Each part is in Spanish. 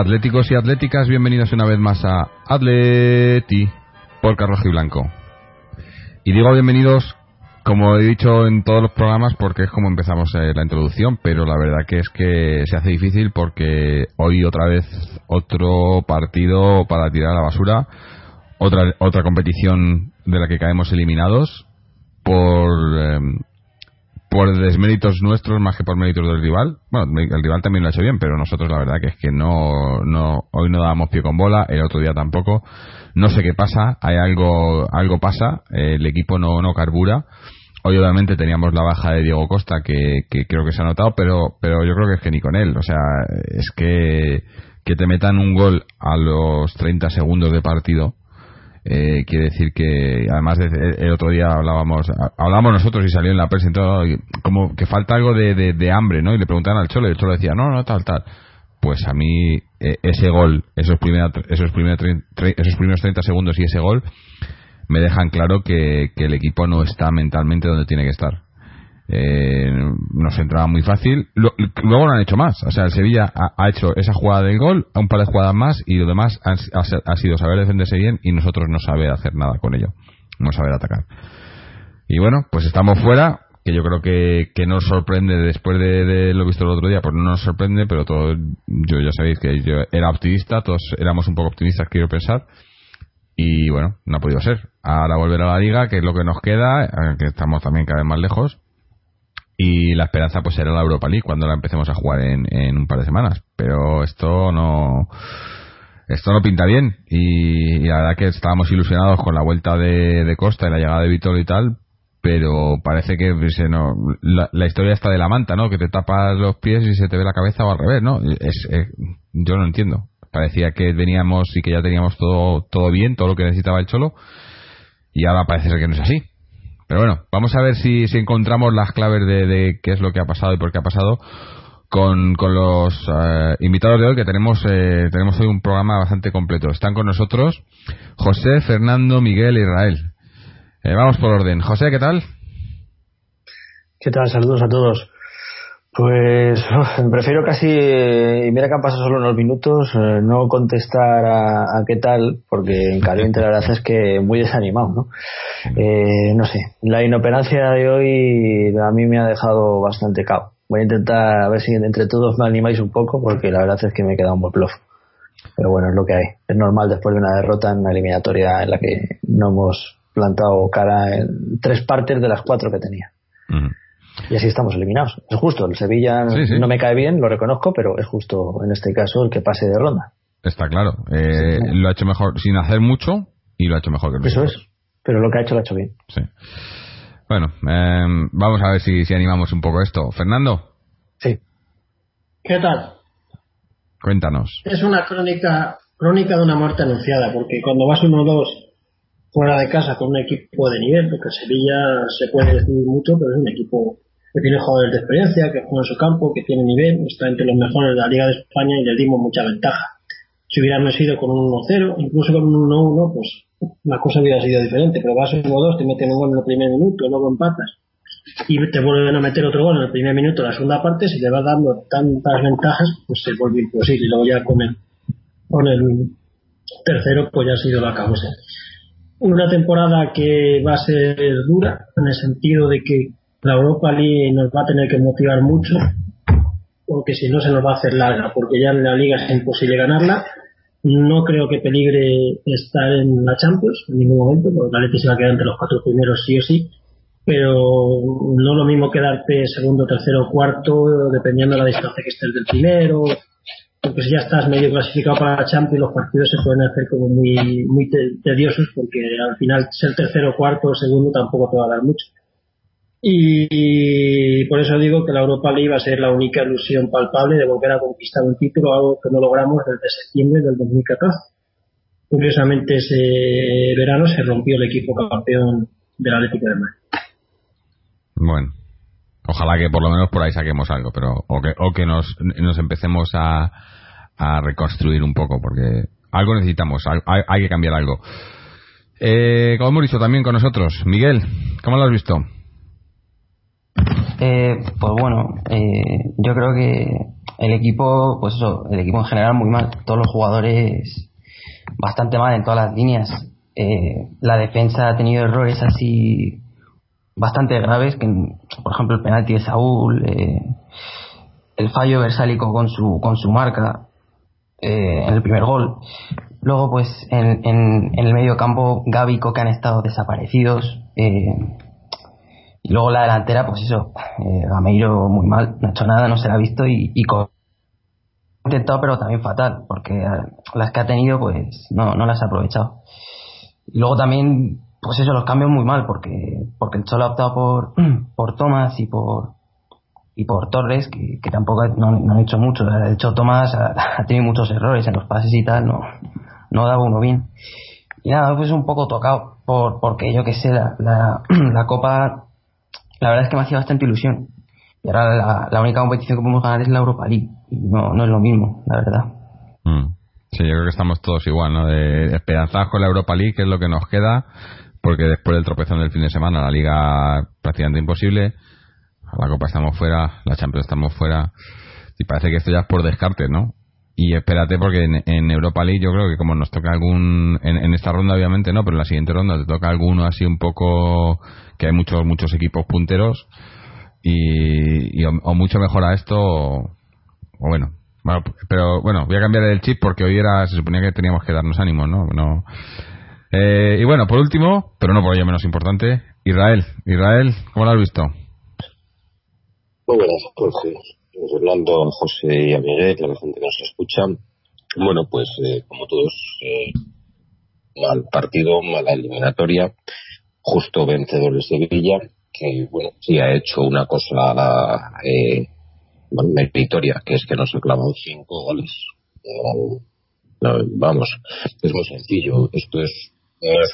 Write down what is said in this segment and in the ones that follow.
atléticos y atléticas, bienvenidos una vez más a Atleti por Carlos Blanco. Y digo bienvenidos, como he dicho en todos los programas, porque es como empezamos eh, la introducción, pero la verdad que es que se hace difícil porque hoy otra vez otro partido para tirar a la basura, otra, otra competición de la que caemos eliminados por... em, por desméritos nuestros más que por méritos del rival. Bueno, el rival también lo ha hecho bien, pero nosotros la verdad que es que no, no hoy no dábamos pie con bola, el otro día tampoco. No sé qué pasa, hay algo, algo pasa, eh, el equipo no, no carbura. Hoy obviamente teníamos la baja de Diego Costa que, que creo que se ha notado, pero, pero yo creo que es que ni con él. O sea, es que, que te metan un gol a los 30 segundos de partido, eh, quiere decir que además de, el otro día hablábamos hablábamos nosotros y salió en la prensa y todo, como que falta algo de, de- hambre no y le preguntaban al cholo y el cholo decía no no tal tal pues a mí eh, ese gol esos primeros esos trein- tre- esos primeros 30 segundos y ese gol me dejan claro que, que el equipo no está mentalmente donde tiene que estar eh, nos entraba muy fácil. Luego no han hecho más. O sea, el Sevilla ha, hecho esa jugada del gol, un par de jugadas más y lo demás ha, sido saber defenderse bien y nosotros no saber hacer nada con ello. No saber atacar. Y bueno, pues estamos fuera, que yo creo que, que nos sorprende después de, de lo visto el otro día, pues no nos sorprende, pero todo, yo ya sabéis que yo era optimista, todos éramos un poco optimistas, quiero pensar. Y bueno, no ha podido ser. Ahora volver a la liga, que es lo que nos queda, eh, que estamos también cada vez más lejos y la esperanza pues será la Europa League cuando la empecemos a jugar en, en un par de semanas. Pero esto no esto no pinta bien. Y, la verdad que estábamos ilusionados con la vuelta de, de Costa y la llegada de Vítor y tal pero parece que se no, la, la historia está de la manta no que te tapas los pies y se te ve la cabeza o al revés no es, es- yo no entiendo. Parecía que veníamos y que ya teníamos todo todo bien todo lo que necesitaba el cholo y ahora parece ser que no es así pero bueno, vamos a ver si, encontramos las claves de, qué es lo que ha pasado y por qué ha pasado con, con los eh, invitados de hoy, que tenemos, eh, tenemos hoy un programa bastante completo. Están con nosotros José, Fernando, Miguel e Israel. Eh, vamos por orden. José, ¿qué tal? ¿Qué tal? Saludos a todos. Pues prefiero casi, y mira que han pasado solo unos minutos, eh, no contestar a, a qué tal, porque en caliente la verdad es que muy desanimado, ¿no? Eh, no sé, la inoperancia de hoy a mí me ha dejado bastante cao. Voy a intentar a ver si entre todos me animáis un poco, porque la verdad es que me he quedado un buen bluff. Pero bueno, es lo que hay. Es normal después de una derrota en una eliminatoria en la que no hemos plantado cara en tres partes de las cuatro que tenía. Y así estamos eliminados. Es justo, el Sevilla Sí, sí. no me cae bien, lo reconozco, pero es justo en este caso el que pase de ronda. Está claro. Eh, Lo ha hecho mejor sin hacer mucho y lo ha hecho mejor que Eso nosotros. es. Pero lo que ha hecho lo ha hecho bien. Sí. Bueno, eh, vamos a ver si, si animamos un poco esto. Fernando, Sí. ¿Qué tal? cuéntanos. Es una crónica crónica de una muerte anunciada, porque cuando vas 1-2 fuera de casa con un equipo de nivel, porque Sevilla se puede decir mucho, pero es un equipo que tiene jugadores de experiencia, que juega en su campo, que tiene nivel, está entre los mejores de la Liga de España y les dimos mucha ventaja. Si hubiéramos ido con un 1-0, incluso con un 1-1, pues la cosa hubiera sido diferente, pero vas 1-2, te meten un gol en el primer minuto, luego empatas y te vuelven a meter otro gol en el primer minuto la segunda parte, si le vas dando tantas ventajas, pues se vuelve imposible. Y luego ya con el, con el tercero, pues ya ha sido la causa. Una temporada que va a ser dura, en el sentido de que la Europa League nos va a tener que motivar mucho, porque si no se nos va a hacer larga, porque ya en la liga es imposible ganarla. No creo que peligre estar en la Champions en ningún momento, porque la Leti se va a quedar entre los cuatro primeros sí o sí pero no lo mismo quedarte segundo, tercero o cuarto, dependiendo de la distancia que estés del primero, porque si ya estás medio clasificado para la Champions, los partidos se pueden hacer como muy, muy te- tediosos, porque al final ser tercero, cuarto o segundo tampoco te va a dar mucho. Y por eso digo que la Europa League va a ser la única ilusión palpable de volver a conquistar un título, algo que no logramos desde septiembre del 2014. Curiosamente ese verano se rompió el equipo campeón del Atlético de Madrid. Bueno, ojalá que por lo menos por ahí saquemos algo, pero o que, o que nos, nos empecemos a, a reconstruir un poco, porque algo necesitamos, hay, que cambiar algo. Eh, como hemos dicho también con nosotros, Miguel, ¿cómo lo has visto? Eh, pues bueno, eh, yo creo que el equipo, pues eso, el equipo en general muy mal. Todos los jugadores bastante mal en todas las líneas. Eh, la defensa ha tenido errores así bastante graves, que por ejemplo el penalti de Saúl, eh, el fallo versálico con su con su marca eh, en el primer gol. Luego pues en, en, el medio campo Gaby y han estado desaparecidos. Eh, luego la delantera, pues eso, eh, Gameiro muy mal, no ha hecho nada, no se la ha visto y, y intentado, pero también fatal, porque eh, las que ha tenido, pues no, no las ha aprovechado. Y luego también, pues eso, los cambios muy mal, porque porque el Cholo ha optado por, por y por y por Torres, que, tampoco no, han hecho mucho. De hecho, Tomás ha, tenido muchos errores en los pases y tal, no, no daba uno bien. Y nada, pues un poco tocado, por, porque yo que sé, la, la Copa, la verdad es que me hacía bastante ilusión. Y ahora la, única competición que podemos ganar es la Europa League. Y no, no es lo mismo, la verdad. Mm. Sí, yo creo que estamos todos igual, ¿no? De esperanzados con la Europa League, que es lo que nos queda, porque después del tropezón del fin de semana, la Liga prácticamente imposible, la Copa estamos fuera, la Champions estamos fuera, y parece que esto ya es por descarte, ¿no? Y espérate, porque en, en Europa League yo creo que como nos toca algún, en, en esta ronda obviamente no, pero en la siguiente ronda te toca alguno así un poco, que hay muchos, muchos equipos punteros, y, y o, mucho mejora esto, o, bueno, pero bueno, voy a cambiar el chip porque hoy era, se suponía que teníamos que darnos ánimos, ¿no? no eh, y bueno, por último, pero no por ello menos importante, Israel. Israel, ¿cómo lo has visto? Muy buenas, Jorge. Fernando, José y a Miguel, a la gente que nos escucha. Bueno, pues eh, como todos, eh, mal partido, mala eliminatoria, justo vencedor de Sevilla, que bueno, sí ha hecho una cosa eh, meritoria, que es que nos ha clavado cinco goles. No, vamos, es muy sencillo. Esto es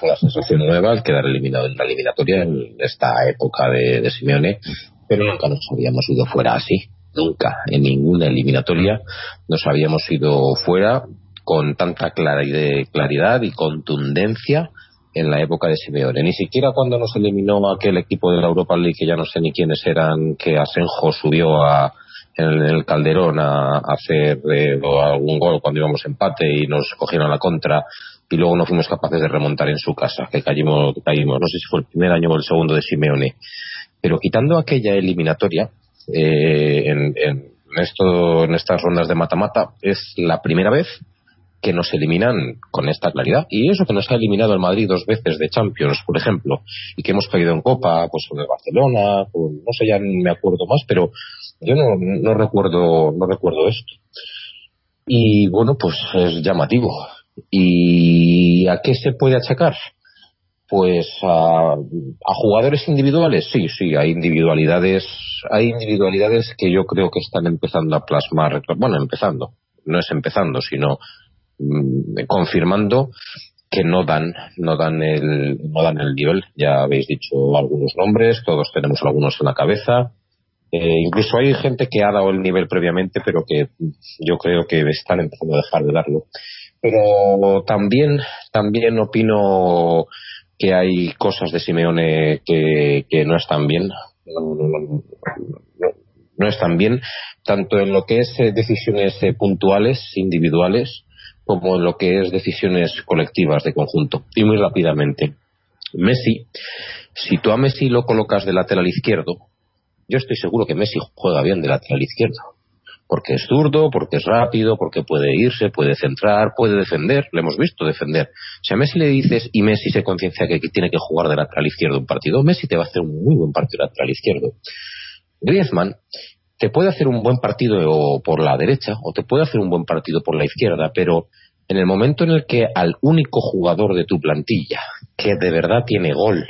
una sensación nueva el quedar eliminado en la eliminatoria en esta época de, de Simeone, pero nunca nos habíamos ido fuera así. Nunca, en ninguna eliminatoria nos habíamos ido fuera con tanta claridad, y contundencia en la época de Simeone. Ni siquiera cuando nos eliminó aquel equipo de la Europa League, que ya no sé ni quiénes eran, que Asenjo subió a, en el Calderón a, a hacer eh, algún gol cuando íbamos empate y nos cogieron la contra y luego no fuimos capaces de remontar en su casa, que caímos, caímos no sé si fue el primer año o el segundo de Simeone. Pero quitando aquella eliminatoria, eh, en, en, esto, en estas rondas de mata-mata, es la primera vez que nos eliminan con esta claridad. Y eso que nos ha eliminado el Madrid dos veces de Champions, por ejemplo, y que hemos caído en Copa, pues el Barcelona, con, no sé, ya me acuerdo más, pero yo no, no recuerdo, no recuerdo esto. Y bueno, pues es llamativo. ¿Y a qué se puede achacar? Pues a, a, jugadores individuales, sí, sí, hay individualidades, hay individualidades que yo creo que están empezando a plasmar, bueno, empezando, no es empezando, sino mmm, confirmando que no dan, no dan el, no dan el nivel. Ya habéis dicho algunos nombres, todos tenemos algunos en la cabeza. Eh, incluso hay gente que ha dado el nivel previamente, pero que yo creo que están empezando a dejar de darlo. Pero también, también opino que hay cosas de Simeone que, no están bien. No, están bien, tanto en lo que es eh, decisiones eh, puntuales, individuales, como en lo que es decisiones colectivas de conjunto. Y muy rápidamente. Messi, si tú a Messi lo colocas de lateral izquierdo, yo estoy seguro que Messi juega bien de lateral izquierdo porque es zurdo, porque es rápido, porque puede irse, puede centrar, puede defender, lo hemos visto defender. Si a Messi le dices y Messi se conciencia que tiene que jugar de lateral izquierdo un partido, Messi te va a hacer un muy buen partido de lateral izquierdo. Griezmann te puede hacer un buen partido por la derecha o te puede hacer un buen partido por la izquierda, pero en el momento en el que al único jugador de tu plantilla que de verdad tiene gol,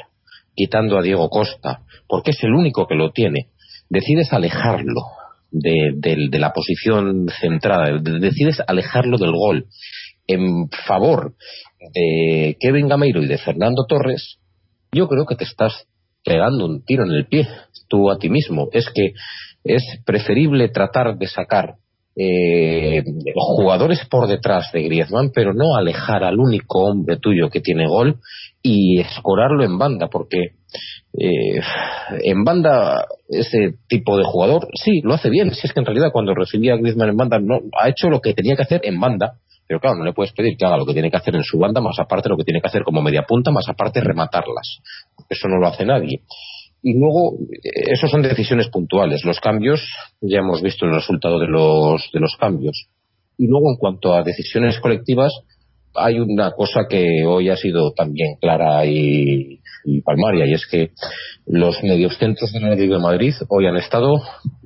quitando a Diego Costa, porque es el único que lo tiene, decides alejarlo de, de- la posición centrada, de- decides alejarlo del gol en favor de Kevin Gameiro y de Fernando Torres, yo creo que te estás pegando un tiro en el pie tú a ti mismo. Es que es preferible tratar de sacar eh, jugadores por detrás de Griezmann, pero no alejar al único hombre tuyo que tiene gol y escorarlo en banda, porque eh, en banda ese tipo de jugador sí lo hace bien. Si es que en realidad cuando recibía a Griezmann en banda no ha hecho lo que tenía que hacer en banda. Pero claro, no le puedes pedir que haga lo que tiene que hacer en su banda, más aparte lo que tiene que hacer como media punta, más aparte rematarlas. Eso no lo hace nadie. Y luego, eh, eso son decisiones puntuales. Los cambios, ya hemos visto el resultado de los, de los cambios. Y luego, en cuanto a decisiones colectivas, hay una cosa que hoy ha sido también clara y, palmaria, y es que los mediocentros del Atlético de Madrid hoy han estado,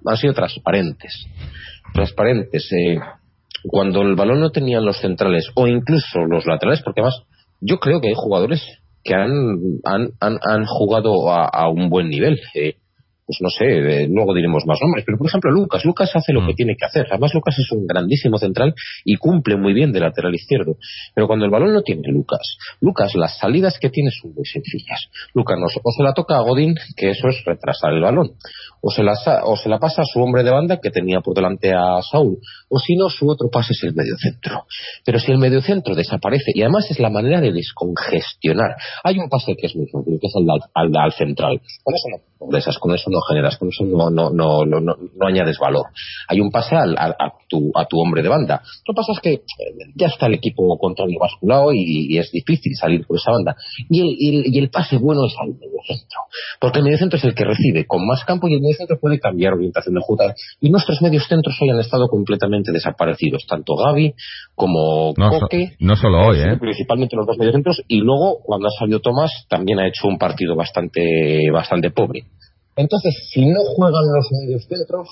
han sido transparentes. Transparentes. eh, cuando el balón no tenían los centrales o incluso los laterales, porque además yo creo que hay jugadores que han, han, han, jugado a, a un buen nivel. eh, pues no sé, luego diremos más nombres, pero por ejemplo Lucas, Lucas hace lo que tiene que hacer. Además Lucas es un grandísimo central y cumple muy bien de lateral izquierdo. Pero cuando el balón no tiene Lucas, Lucas las salidas que tiene son muy sencillas. Lucas no, o se la toca a Godín, que eso es retrasar el balón, o se la, o se la pasa a su hombre de banda que tenía por delante a Saúl, o si no su otro pase es el mediocentro. Pero si el mediocentro desaparece, y además es la manera de descongestionar, hay un pase que es muy fácil, que es el al, al, al central. Con eso no progresas, con eso no generas, con eso no, no, no, no, no- no añades valor. Hay un pase al, al- a, tu, a tu hombre de banda. Lo que pasa es que eh, ya está el equipo contrario basculado y, y es difícil salir por esa banda. Y el, y el- y el pase bueno es al mediocentro. Porque el mediocentro es el que recibe con más campo y el mediocentro puede cambiar orientación de jugada. Y nuestros mediocentros hoy han estado completamente desaparecidos, tanto Gaby como No, so- Coque. no solo hoy, ¿eh? Principalmente los dos mediocentros y luego cuando ha salido Tomás también ha hecho un partido bastante bastante pobre. Entonces, si no juegan los mediocentros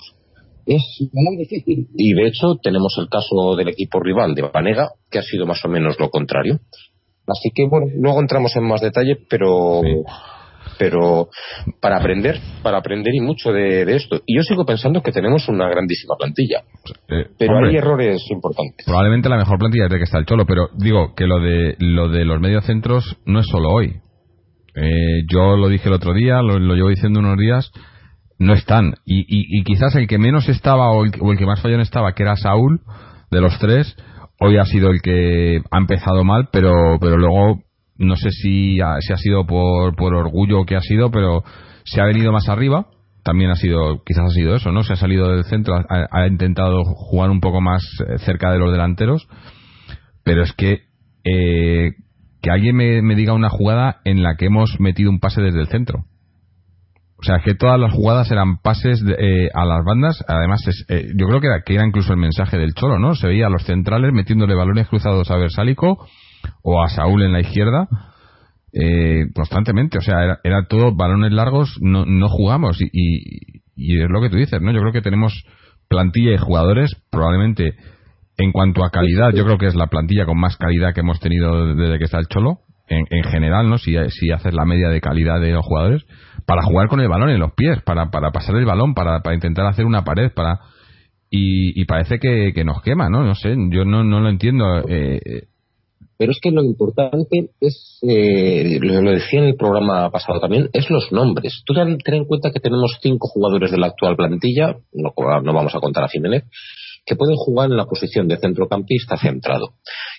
es muy difícil. Y de hecho tenemos el caso del equipo rival de Panega que ha sido más o menos lo contrario. Así que bueno, luego entramos en más detalle, pero pero para aprender, para aprender y mucho de, de esto. Y yo sigo pensando que tenemos una grandísima plantilla, Eh, pero hombre, hay errores importantes. probablemente la mejor plantilla desde que está el Cholo, pero digo que lo de lo de los mediocentros no es solo hoy. Eh, yo lo dije el otro día, lo, lo llevo diciendo unos días, no están. Y, y- y quizás el que menos estaba o el, o el que más fallón estaba, que era Saúl, de los tres, hoy ha sido el que ha empezado mal, pero, pero luego no sé si ha, si ha sido por, por orgullo o qué ha sido, pero se ha venido más arriba. También ha sido, quizás ha sido eso, ¿no? Se ha salido del centro, ha, ha intentado jugar un poco más eh, cerca de los delanteros, pero es que eh, que alguien me, me diga una jugada en la que hemos metido un pase desde el centro. O sea, que todas las jugadas eran pases de- eh, a las bandas. Además, es, eh, yo creo que era, que era incluso el mensaje del Cholo, ¿no? Se veía a los centrales metiéndole balones cruzados a Versálico o a Saúl en la izquierda eh, constantemente. O sea, era, era todo balones largos, no, no jugamos. Y, y, es lo que tú dices, ¿no? Yo creo que tenemos plantilla y jugadores probablemente en cuanto a calidad, yo creo que es la plantilla con más calidad que hemos tenido desde que está el Cholo, en, en general, ¿no? Si, si haces la media de calidad de los jugadores, para jugar con el balón en los pies, para, para pasar el balón, para, para intentar hacer una pared, para y, y parece que, que nos quema, ¿no? No sé, yo no, no lo entiendo. Eh, eh, Pero es que lo importante es, eh, lo decía en el programa pasado también, es los nombres. Tú ten, ten en cuenta que tenemos cinco jugadores de la actual plantilla, no, no vamos a contar a Jiménez, que pueden jugar en la posición de centrocampista centrado,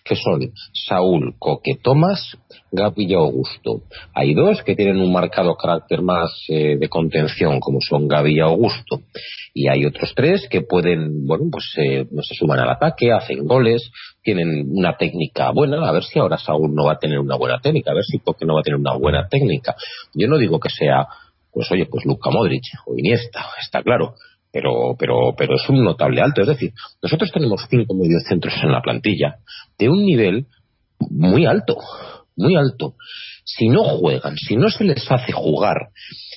que son Saúl, Coque, Tomás, Gaby y Augusto. Hay dos que tienen un marcado carácter más eh, de contención, como son Gaby y Augusto. Y hay otros tres que pueden, bueno, pues eh, se suman al ataque, hacen goles, tienen una técnica buena. A ver si ahora Saúl no va a tener una buena técnica, a ver si Coque no va a tener una buena técnica. Yo no digo que sea, pues oye, pues Luka Modric o Iniesta, está claro pero, pero, pero es un notable alto. Es decir, nosotros tenemos cinco mediocentros en la plantilla de un nivel muy alto, muy alto. Si no juegan, si no se les hace jugar,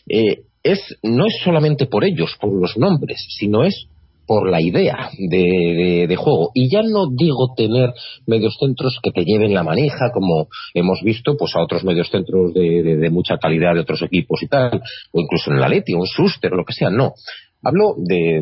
eh, es, no es solamente por ellos, por los nombres, sino es por la idea de, de- juego. Y ya no digo tener medios centros que te lleven la manija, como hemos visto pues a otros medios centros de, de- mucha calidad de otros equipos y tal, o incluso en el Atleti, un Schuster, lo que sea, no. Hablo de,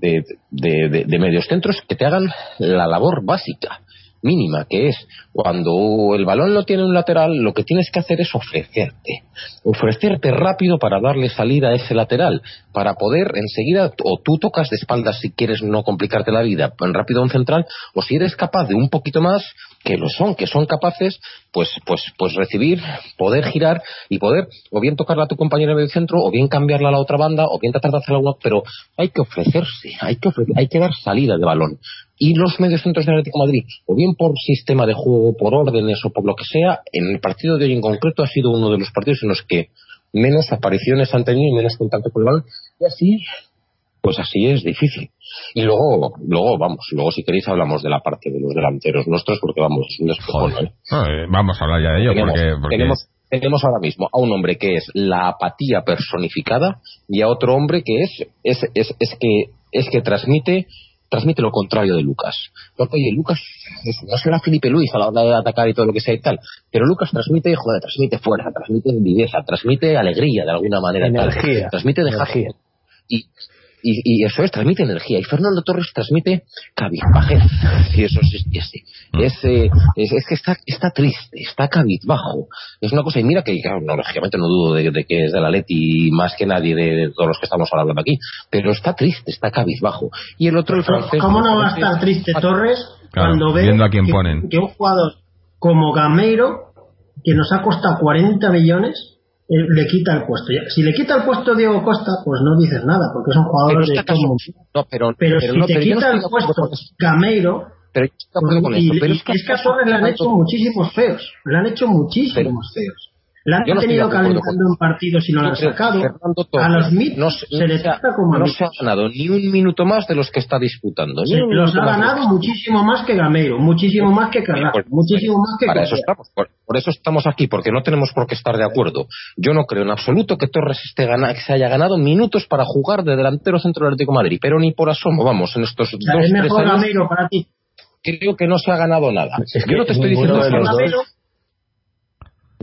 de, de, de- medios centros que te hagan la labor básica, mínima, que es cuando el balón lo tiene un lateral, lo que tienes que hacer es ofrecerte. Ofrecerte rápido para darle salida a ese lateral, para poder enseguida, o tú tocas de espaldas si quieres no complicarte la vida, rápido a un central, o si eres capaz de un poquito más, que lo son, que son capaces, pues, pues, pues recibir, poder girar y poder o bien tocarla a tu compañero de centro, o bien cambiarla a la otra banda, o bien tratar de hacer algo, pero hay que ofrecerse, hay que, ofre- hay que dar salida de balón. Y los medios centros del Atlético Madrid, o bien por sistema de juego, por órdenes o por lo que sea, en el partido de hoy en concreto ha sido uno de los partidos en los que menos apariciones han tenido y menos contacto con el balón. Y así, pues así es difícil. Y luego, luego vamos, luego si queréis hablamos de la parte de los delanteros nuestros, porque vamos, es un. ¿eh? No, eh, vamos a hablar ya de ello, tenemos, porque, porque- tenemos, tenemos ahora mismo a un hombre que es la apatía personificada y a otro hombre que es, es, es, es que, es que transmite transmite lo contrario de Lucas. Porque, oye, Lucas es- no será Felipe Luis a la hora de atacar y todo lo que sea y tal, pero Lucas transmite, joder, transmite fuerza, transmite viveza, transmite alegría de alguna manera. y tal. Energía. Transmite dejar Energía. y, y, y eso es, transmite energía. Y Fernando Torres transmite cabizbajez. Si eso existiese. Es, eh, es, es que está, está triste, está cabizbajo. Es una cosa, y mira que, claro, no, lógicamente no dudo de, de que es de la Leti más que nadie de, de todos los que estamos hablando aquí, pero está triste, está cabizbajo. Y el otro, el francés. ¿Cómo no va a estar triste Torres Claro, cuando ve viendo a quién que, ponen. que un jugador como Gameiro, que nos ha costado 40 millones, eh, le quita el puesto? Si le quita el puesto Diego Costa, pues no dices nada, porque es un Pero jugador de todo no, pero, Pero, pero si no, te pero yo no quita el puesto. Gameiro, Pero yo estoy de acuerdo con y, eso. Pero y- es que es que a Torres le han hecho muchísimos feos. Le han hecho muchísimos feos. Le han no tenido calentando en partidos y no lo han sacado. Fernando Torres A los MIT no se, se ha- trata como no se ha ganado ni un minuto más de los que está disputando. ni Sí, los ha ganado muchísimo más que Gameiro, muchísimo más que Carrasco, Pues, muchísimo más que Para eso estamos, por, por eso estamos aquí, porque no tenemos por qué estar de acuerdo. Yo no creo en absoluto que Torres esté gana, que se haya ganado minutos para jugar de delantero centro del Atlético de Madrid, pero ni por asomo, vamos, en estos O sea, dos es tres mejor años Gameiro para ti. creo que no se ha ganado nada. Es que yo no te estoy diciendo de los dos-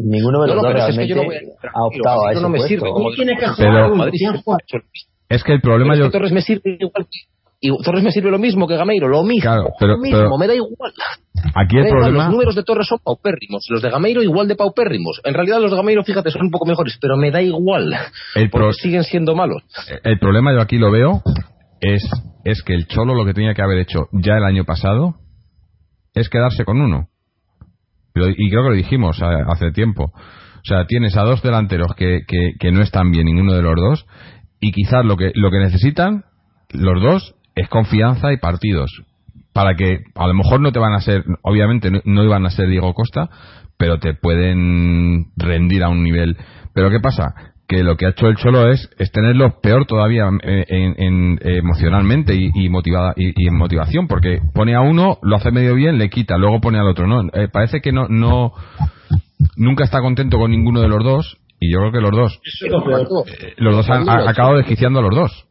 Ninguno de los no, dos es que yo no voy a- ha optado a Gameiro ese no me puesto. sirve como tiene que Pero- es que el problema Pero es yo... que Torres me sirve igual que y Torres me sirve lo mismo que Gameiro, lo mismo, Claro, pero- lo mismo, pero- me da igual. Aquí el igual. Los números de Torres son paupérrimos, los de Gameiro igual de paupérrimos. En realidad los de Gameiro, fíjate, son un poco mejores, pero me da igual, El porque pro- siguen siendo malos. el problema yo aquí lo veo es, es que el Cholo lo que tenía que haber hecho ya el año pasado es quedarse con uno. Y creo que lo dijimos a- hace tiempo. O sea, tienes a dos delanteros que, que, que no están bien ninguno de los dos y quizás lo que, lo que necesitan los dos es confianza y partidos. Para que a lo mejor no te van a ser, obviamente no, no iban a ser Diego Costa, pero te pueden rendir a un nivel. Pero ¿qué pasa? Que lo que ha hecho el Cholo es, es tenerlo peor todavía eh, en, en- emocionalmente y, y motivada y, y en motivación, porque pone a uno, lo hace medio bien, le quita, luego pone al otro. No, Eh, parece que no, no, nunca está contento con ninguno de los dos y yo creo que los dos, Eso es lo peor. eh, los dos han, acabado desquiciando a los dos,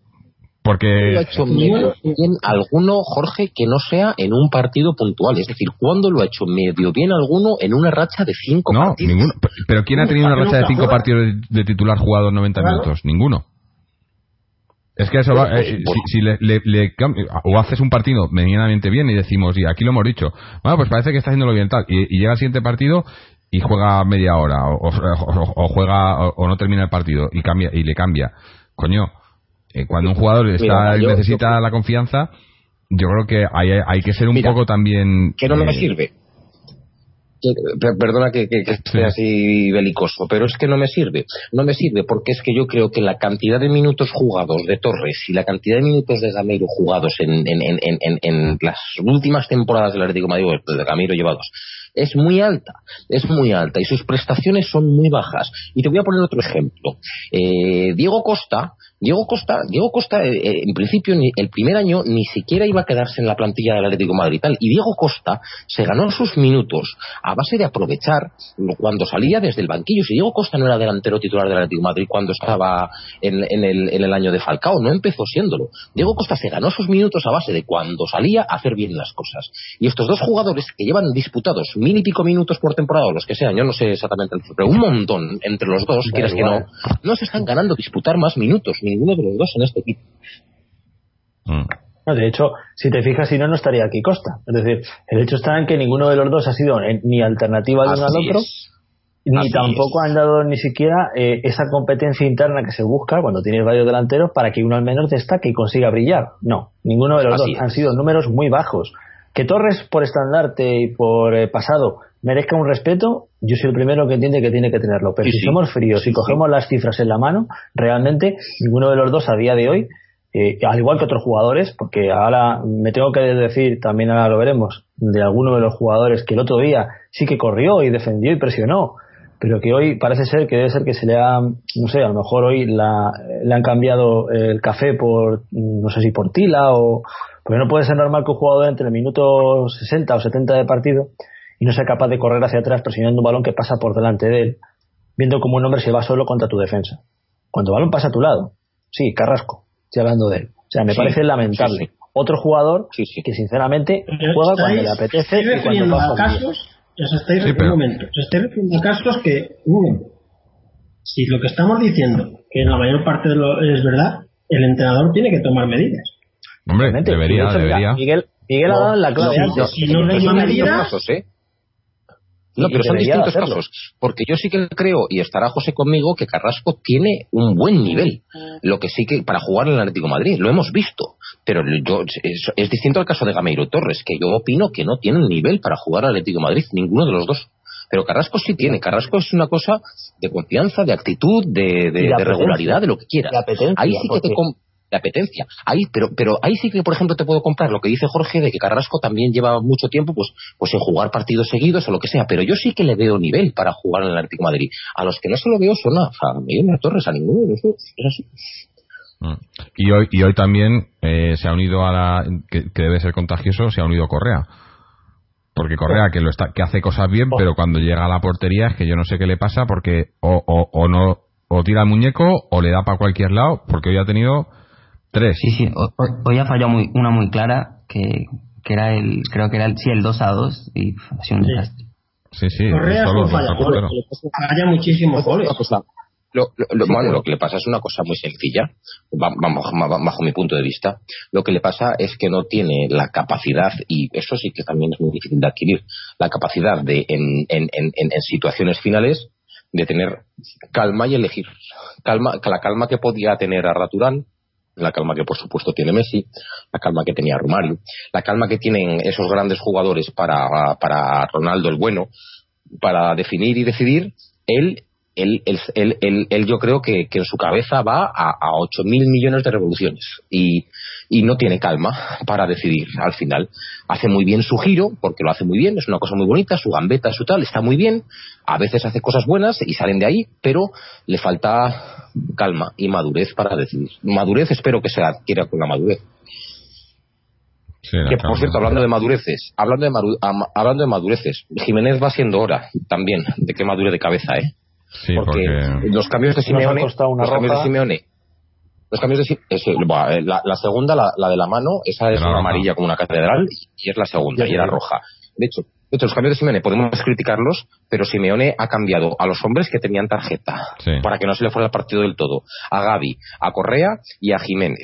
lo ha porque hecho medio bien alguno, Jorge, que no sea en un partido puntual? Es decir, ¿cuándo lo ha hecho medio bien alguno en una racha de cinco no, partidos? ninguno. Pero ¿quién ha tenido una ¿Para qué racha de cinco juega? partidos de, titular jugados 90 Claro. minutos? Ninguno. Es que eso va, eh, si, si le, le- le o haces un partido medianamente bien y decimos, y aquí lo hemos dicho, bueno, pues parece que está haciéndolo bien tal, y, y llega el siguiente partido y juega media hora, o, o- o- o juega, o, o no termina el partido, y cambia, y le cambia. Coño, eh, cuando un jugador está, Mira, yo- necesita yo- la confianza, yo creo que hay, hay que ser un Mira, poco también... que no me eh, sirve. Perdona que, que, que esté Sí. así belicoso, pero es que no me sirve. No me sirve porque es que yo creo que la cantidad de minutos jugados de Torres y la cantidad de minutos de Gameiro jugados en, en, en, en, en- las últimas temporadas del Atlético de Madrid, o de Gameiro llevados, es muy alta, es muy alta y sus prestaciones son muy bajas. Y te voy a poner otro ejemplo. Eh, Diego Costa Diego Costa, Diego Costa eh, eh, en principio ni- el primer año ni siquiera iba a quedarse en la plantilla del Atlético de Madrid y tal. Y Diego Costa se ganó sus minutos a base de aprovechar cuando salía desde el banquillo. Si Diego Costa no era delantero titular del Atlético de Madrid cuando estaba en, en el, en el año de Falcao, no empezó siéndolo. Diego Costa se ganó sus minutos a base de cuando salía a hacer bien las cosas. Y estos dos jugadores que llevan disputados mil y pico minutos por temporada o los que sean, yo no sé exactamente el pero un montón entre los dos, quieres que no, no se están ganando disputar más minutos, ninguno de los dos en este equipo. Mm. No, de hecho, si te fijas, si no, no estaría aquí Costa. Es decir, el hecho está en que ninguno de los dos ha sido eh, ni alternativa de uno al otro, es. ni Así tampoco es. han dado ni siquiera eh, esa competencia interna que se busca cuando tienes varios delanteros para que uno al menos destaque y consiga brillar. No, ninguno de los Así dos. es. Han sido números muy bajos. Que Torres, por estandarte y por eh, pasado, merezca un respeto, yo soy el primero que entiende que tiene que tenerlo. Pero Sí, si sí. somos fríos Sí, y cogemos las cifras en la mano, realmente ninguno de los dos a día de hoy eh, al igual que otros jugadores, porque ahora me tengo que decir, también ahora lo veremos, de alguno de los jugadores que el otro día sí que corrió y defendió y presionó, pero que hoy parece ser que debe ser que se le ha, no sé, a lo mejor hoy la, le han cambiado el café por, no sé si por tila o, porque no puede ser normal que un jugador entre el minuto 60 o 70 de partido y no sea capaz de correr hacia atrás presionando un balón que pasa por delante de él, viendo como un hombre se va solo contra tu defensa. Cuando el balón pasa a tu lado, sí, Carrasco, estoy hablando de él. O sea, me Sí, parece lamentable. sí, sí. Otro jugador Sí, sí. que sinceramente Pero juega estáis- cuando le apetece y cuando a casos, os estáis Sí, un pero- momento, os estáis refiriendo a casos que, uno, si lo que estamos diciendo, que en la mayor parte de lo es verdad, el entrenador tiene que tomar medidas. Hombre, debería, hecho, debería. Miguel, Miguel ha No, dado en la clave no, antes. si no Es le que toma son son distintos medidas- casos, ¿eh? No, pero son distintos casos. Porque yo sí que creo, y estará José conmigo, que Carrasco tiene un buen nivel. Lo que sí que para jugar en el Atlético de Madrid, lo hemos visto. Pero yo, es, es distinto al caso de Gameiro Torres, que yo opino que no tienen nivel para jugar al Atlético de Madrid, ninguno de los dos. Pero Carrasco sí tiene. Carrasco es una cosa de confianza, de actitud, de, de- regularidad, de lo que quieras. Ahí sí que te de apetencia. Ahí, pero, pero ahí sí que, por ejemplo, te puedo comprar lo que dice Jorge de que Carrasco también lleva mucho tiempo, pues, pues en jugar partidos seguidos o lo que sea. Pero yo sí que le veo nivel para jugar en el Atlético Madrid. A los que no se lo veo son a, Miguel Torres, a ninguno de. Es así. Mm. Y hoy, y hoy también eh, se ha unido a la. Que, que debe ser contagioso, se ha unido Correa. Porque Correa, que, lo está, que hace cosas bien, pero cuando llega a la portería es que yo no sé qué le pasa, porque o, o, o no. O tira el muñeco o le da para cualquier lado, porque hoy ha tenido tres. Sí, sí, ho- hoy, ha fallado muy, una muy clara, que, que era el, creo que era el, sí, el 2 a 2, y ha sido un Sí. desastre. Sí, sí, Correa es un fallador, falla muchísimos goles. Lo, lo- lo- bueno, lo que le pasa es una cosa muy sencilla, ma- bajo mi punto de vista. Lo que le pasa es que no tiene la capacidad, y eso sí que también es muy difícil de adquirir, la capacidad de, en, en, en, en- en situaciones finales, de tener calma y elegir. Calma, la calma que podía tener a Raturán, la calma que por supuesto tiene Messi, la calma que tenía Romario, la calma que tienen esos grandes jugadores para, para Ronaldo el bueno, para definir y decidir, él, él, él, él, él- yo creo que, que en su cabeza va a, a 8 mil millones de revoluciones y, y no tiene calma para decidir al final. Hace muy bien su giro, porque lo hace muy bien, es una cosa muy bonita, su gambeta, su tal, está muy bien, a veces hace cosas buenas y salen de ahí, pero le falta calma y madurez para decidir. Madurez espero que se adquiera con la madurez. Sí, Que calma. por cierto, hablando de madureces, hablando de, hablando de madureces, Jiménez va siendo hora también de que madure de cabeza, ¿eh? Sí, porque, porque. los cambios de Nos ha Simeone, costado una los cambios de roja. Simeone, los cambios de ese, buah, eh, la, la segunda, la, la de la mano, esa es roja. amarilla como una catedral y es la segunda Ya y era roja. De hecho, los cambios de Simeone podemos criticarlos, pero Simeone ha cambiado a los hombres que tenían tarjeta Sí. para que no se le fuera el partido del todo, a Gaby, a Correa y a Jiménez.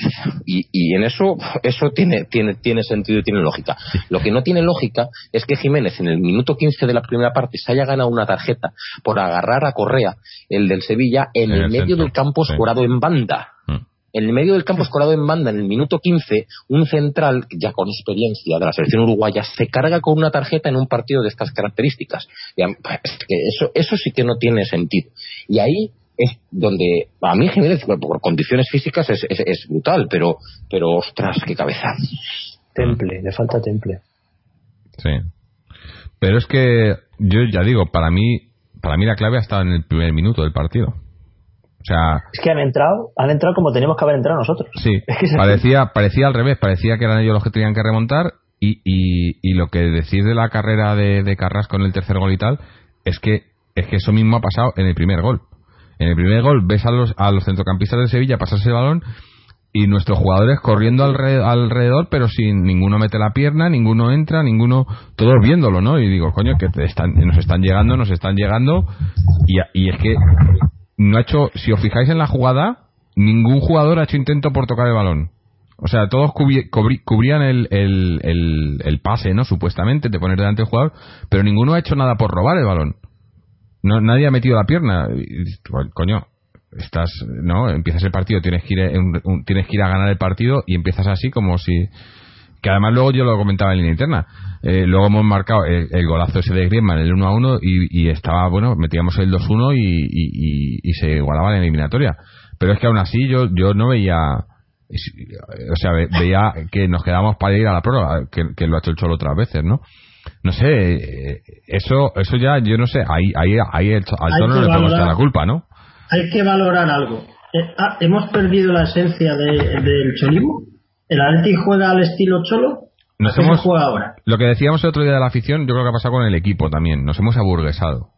Y, y en eso, eso tiene, tiene, tiene sentido y tiene lógica. Lo que no tiene lógica es que Jiménez en el minuto 15 de la primera parte se haya ganado una tarjeta por agarrar a Correa, el del Sevilla, en En el, el medio centro, del campo sí. escorado en banda. En el medio del campo escorado en banda, en el minuto 15, un central, ya con experiencia de la selección uruguaya, se carga con una tarjeta en un partido de estas características. Es que eso, eso sí que no tiene sentido. Y ahí es donde, a mí Jiménez, por por condiciones físicas, es, es- es brutal, pero, pero ostras, qué cabeza. Temple, le falta temple. Sí. Pero es que yo ya digo, para mí, para mí la clave ha estado en el primer minuto del partido. O sea, Es que han entrado, han entrado como teníamos que haber entrado nosotros. Sí, Es que parecía, parecía al revés, parecía que eran ellos los que tenían que remontar y, y, y lo que decís de la carrera de, de Carrasco en el tercer gol y tal, es que, es que eso mismo ha pasado en el primer gol. En el primer gol ves a los, a los centrocampistas de Sevilla pasarse el balón y nuestros jugadores corriendo alre- alrededor, pero sin ninguno mete la pierna, ninguno entra, ninguno, todos viéndolo, ¿no? Y digo, coño, que te están, nos están llegando, nos están llegando, y, y es que no ha hecho, si os fijáis en la jugada, ningún jugador ha hecho intento por tocar el balón. O sea, todos cubrían el, el, el, pase, ¿no? Supuestamente, de poner delante del jugador, pero ninguno ha hecho nada por robar el balón. No, nadie ha metido la pierna. "Co- Coño, estás, ¿no? Empiezas el partido, tienes que ir, en- un- tienes que ir a ganar el partido y empiezas así como si. Que además luego yo lo comentaba en línea interna. Eh, luego hemos marcado el, el golazo ese de Griezmann, el 1 a 1, y, y estaba, bueno, metíamos el 2-1 y, y, y- y se igualaba la eliminatoria. Pero es que aún así yo, yo no veía. O sea, ve- veía que nos quedamos para ir a la prórroga, que, que lo ha hecho el Cholo otras veces, ¿no? No sé, eh, eso eso ya, yo no sé, ahí, ahí, ahí el al Cholo no le podemos echar la culpa, ¿no? Hay que valorar algo. Eh, ah, ¿Hemos perdido la esencia de- del cholismo? ¿El Atleti juega al estilo cholo? Nos ¿A qué se hemos- juega ahora? Lo que decíamos el otro día de la afición, yo creo que ha pasado con el equipo también. Nos hemos aburguesado.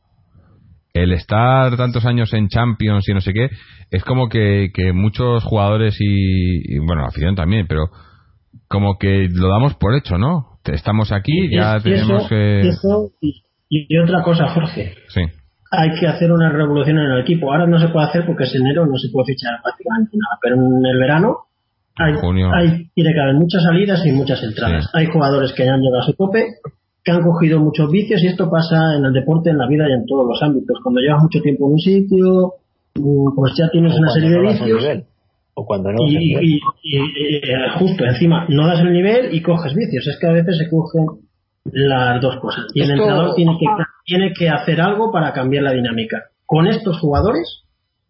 El estar tantos años en Champions y no sé qué, es como que, que muchos jugadores y, y, bueno, la afición también, pero como que lo damos por hecho, ¿no? Estamos aquí, ya Es- tenemos eso, que... eso y, y otra cosa, Jorge. Sí, Hay que hacer una revolución en el equipo. Ahora no se puede hacer porque es enero, no se puede fichar prácticamente nada. Pero en el verano hay, Junio. hay- tiene que haber muchas salidas y muchas entradas. Sí. Hay jugadores que han llegado a su tope, que han cogido muchos vicios y esto pasa en el deporte, en la vida y en todos los ámbitos. Cuando llevas mucho tiempo en un sitio, mm, pues ya tienes O una cuando serie no de das el vicios. nivel. O cuando no das Y, el nivel. y- y- y, eh, justo encima, no das el nivel y coges vicios. Es que a veces se cogen las dos cosas. Y el entrenador tiene que, tiene que hacer algo para cambiar la dinámica. Con estos jugadores,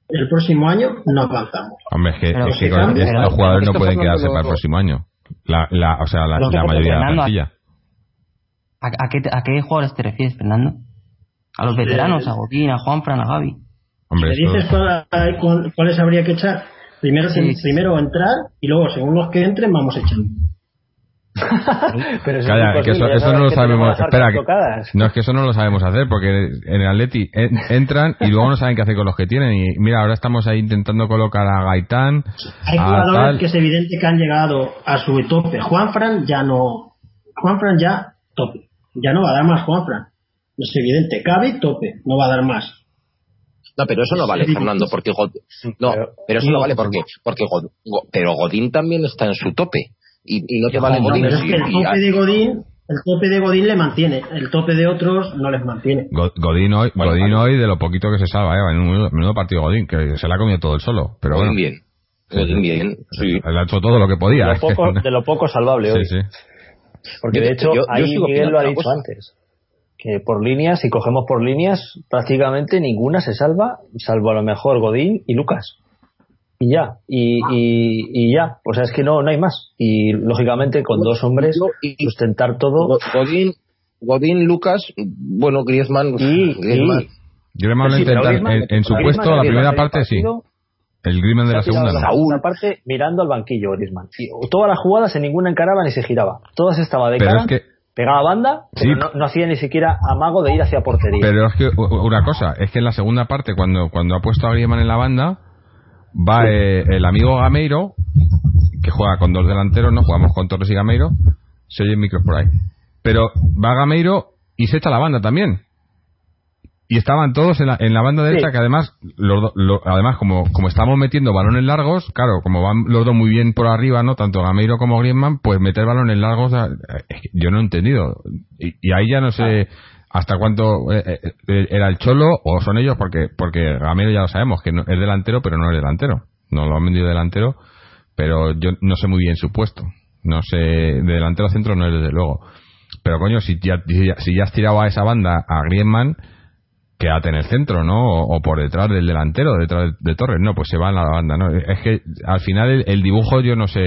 el próximo año no avanzamos. hombre, es que, Pero es que con- jugadores no pueden quedarse para el próximo año. La, la, o sea, la, mayoría de la plantilla. ¿A, a qué, ¿A qué jugadores te refieres, Fernando? ¿A los veteranos? ¿A Joaquín, a Juanfran, a Gaby? Hombre, ¿Me eso- dices cuál- cuáles habría que echar? Primero, Sí, sí. primero entrar y luego, según los que entren, vamos echando. Pero eso Calla, es que eso, imposible, ya eso no lo sabemos. Espera, no es que eso no lo sabemos hacer porque en el Atleti en- entran y luego no saben qué hacer con los que tienen. Y mira, ahora estamos ahí intentando colocar a Gaitán, Hay a jugadores tal. que es evidente que han llegado a su tope. Juanfran ya no. Juanfran ya tope. Ya no va a dar más Juanfran. Es evidente. Cabe tope. No va a dar más. No, pero eso no vale, Sí, Fernando, porque God- no, pero- pero eso no vale porque porque God- pero Godín también está en su tope y, y no te vale No, Godín. es que el tope de Godín, el tope de Godín le mantiene. El tope de otros no les mantiene. Go- Godín hoy, Bueno, Godín vale. hoy de lo poquito que se salva, eh, en un menudo, partido Godín, que se la ha comido todo el solo. Pero Godín bueno, bien. Godín bien. Sí. él ha hecho todo lo que De podía. lo poco, de lo poco salvable hoy. sí, sí. Porque Yo- de hecho, yo- yo ahí Miguel lo ha dicho cosa. antes. Que por líneas, si cogemos por líneas, prácticamente ninguna se salva, salvo a lo mejor Godín y Lucas. Y ya, y, y, y ya. O sea, es que no, no hay más. Y lógicamente con dos hombres sustentar todo. Go- Godín, Godín, Lucas, bueno, Griezmann, Y, Griezmann. y- Griezmann lo Sí, pero intenta Griezmann- en, en su Griezmann puesto, la Griezmann primera parte sí. El Griezmann de la segunda la no. segunda parte mirando al banquillo Griezmann. Y todas las jugadas en ninguna encaraba ni se giraba. Todas estaba de Pero cara, es que pegaba banda, Sí. pero no, no hacía ni siquiera amago de ir hacia portería. Pero es que una cosa, es que en la segunda parte, cuando, cuando ha puesto a Griezmann en la banda, va eh, el amigo Gameiro, que juega con dos delanteros, no jugamos con Torres y Gameiro, se oye micros por ahí. Pero va Gameiro y se echa la banda también. Y estaban todos en la, en la banda derecha, Sí. que además, los además como, como estamos metiendo balones largos, claro, como van los dos muy bien por arriba, ¿no? Tanto Gameiro como Griezmann, pues meter balones largos, yo no he entendido. Y, y ahí ya no sé hasta cuánto eh, eh, era el Cholo o son ellos, porque porque Gameiro ya lo sabemos, que no, es delantero, pero no es delantero. No lo han vendido delantero, pero yo no sé muy bien su puesto. No sé, de delantero a centro no es desde luego. Pero coño, si ya, si ya- si ya has tirado a esa banda a Griezmann, quédate en el centro, ¿no? O, o por detrás del delantero, detrás de, de Torres. No, pues se va en la banda, ¿no? Es que al final el, el dibujo, yo no sé,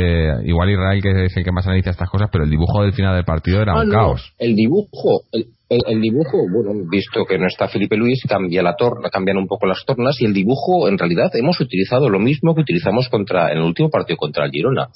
igual Israel que es el que más analiza estas cosas, pero el dibujo del final del partido era Ah, un no, caos. El dibujo, el, el, dibujo, bueno, visto que no está Felipe Luis, cambia la torna, cambian un poco las tornas y el dibujo, en realidad, hemos utilizado lo mismo que utilizamos contra, en el último partido contra el Girona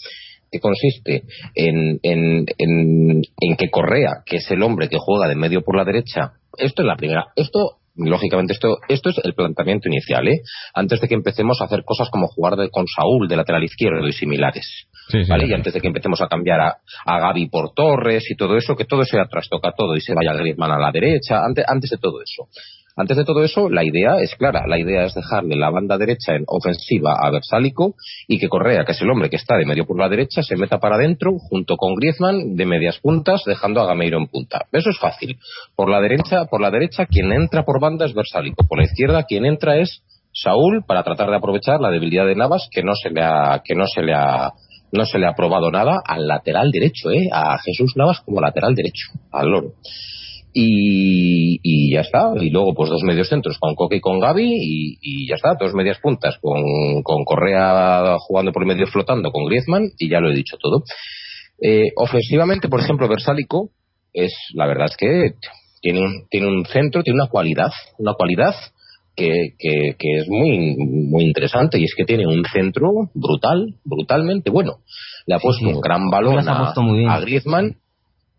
que consiste en, en, en, en que Correa, que es el hombre que juega de medio por la derecha, esto es la primera, esto lógicamente esto esto es el planteamiento inicial, ¿eh? Antes de que empecemos a hacer cosas como jugar de- con Saúl de lateral izquierdo y similares. Sí, sí, ¿vale? sí. Y antes de que empecemos a cambiar a, a Gaby por Torres y todo eso, que todo eso ya trastoca todo y se vaya Griezmann a la derecha, antes, antes de todo eso. Antes de todo eso, la idea es clara. La idea es dejarle la banda derecha en ofensiva a Versálico y que Correa, que es el hombre que está de medio por la derecha, se meta para adentro junto con Griezmann de medias puntas, dejando a Gameiro en punta. Eso es fácil. Por la derecha, por la derecha, quien entra por banda es Versálico. Por la izquierda, quien entra es Saúl para tratar de aprovechar la debilidad de Navas, que no se le ha, que no se le ha, no se le ha probado nada al lateral derecho, ¿eh? A Jesús Navas como lateral derecho, al loro. Y, y ya está. Y luego, pues dos medios centros con Coque y con Gaby y, y ya está. Dos medias puntas con, con Correa jugando por el medio flotando con Griezmann y ya lo he dicho todo. Eh, ofensivamente, por ejemplo, Versálico es, la verdad es que tiene un, tiene un centro, tiene una cualidad, una cualidad que, que, que es muy, muy interesante y es que tiene un centro brutal, brutalmente bueno. Le ha puesto sí. un gran balón a Griezmann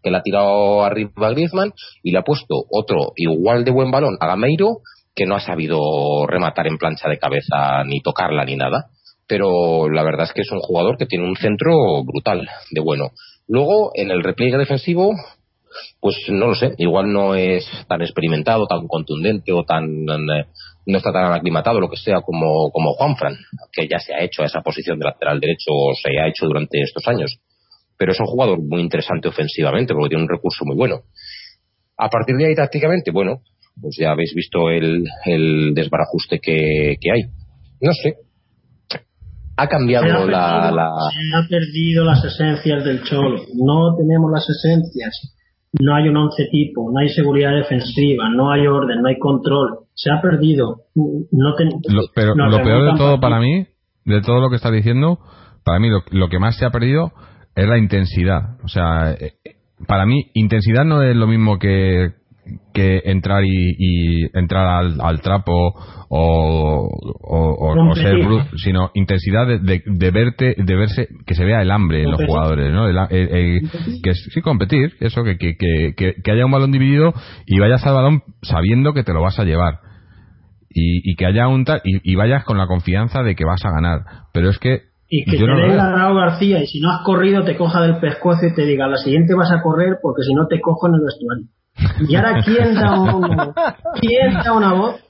que le ha tirado arriba Griezmann y le ha puesto otro igual de buen balón a Gameiro que no ha sabido rematar en plancha de cabeza ni tocarla ni nada. Pero la verdad es que es un jugador que tiene un centro brutal de bueno. Luego en el repliegue defensivo pues no lo sé. Igual no es tan experimentado tan contundente o tan eh, no está tan aclimatado lo que sea como como Juanfran que ya se ha hecho a esa posición de lateral derecho o se ha hecho durante estos años pero es un jugador muy interesante ofensivamente porque tiene un recurso muy bueno. A partir de ahí, tácticamente, bueno, pues ya habéis visto el, el desbarajuste que, que hay. No sé. Ha Se ha, cambiado perdido, la, la... se ha perdido las esencias del Cholo. No tenemos las esencias. No hay un once tipo, no hay seguridad defensiva, no hay orden, no hay control. Se ha perdido. No ten- Lo- pero lo peor de todo para mí, de todo lo que estás diciendo, para mí lo, lo que más se ha perdido es la intensidad. O sea, eh, para mí intensidad no es lo mismo que, que entrar y, y entrar al, al trapo o, o, o- o ser brut, sino intensidad de, de, de verte, de verse, que se vea el hambre en los jugadores, ¿no? El- el- el- que sí competir, eso, que, que, que, que, que haya un balón dividido y vayas al balón sabiendo que te lo vas a llevar. Y, y que haya un tal y, y vayas con la confianza de que vas a ganar. Pero es que Y que yo te no veo. Raúl García y si no has corrido te coja del pescuezo y te diga la siguiente vas a correr porque si no te cojo en el vestuario. Y ahora quién da un, quién da una voz.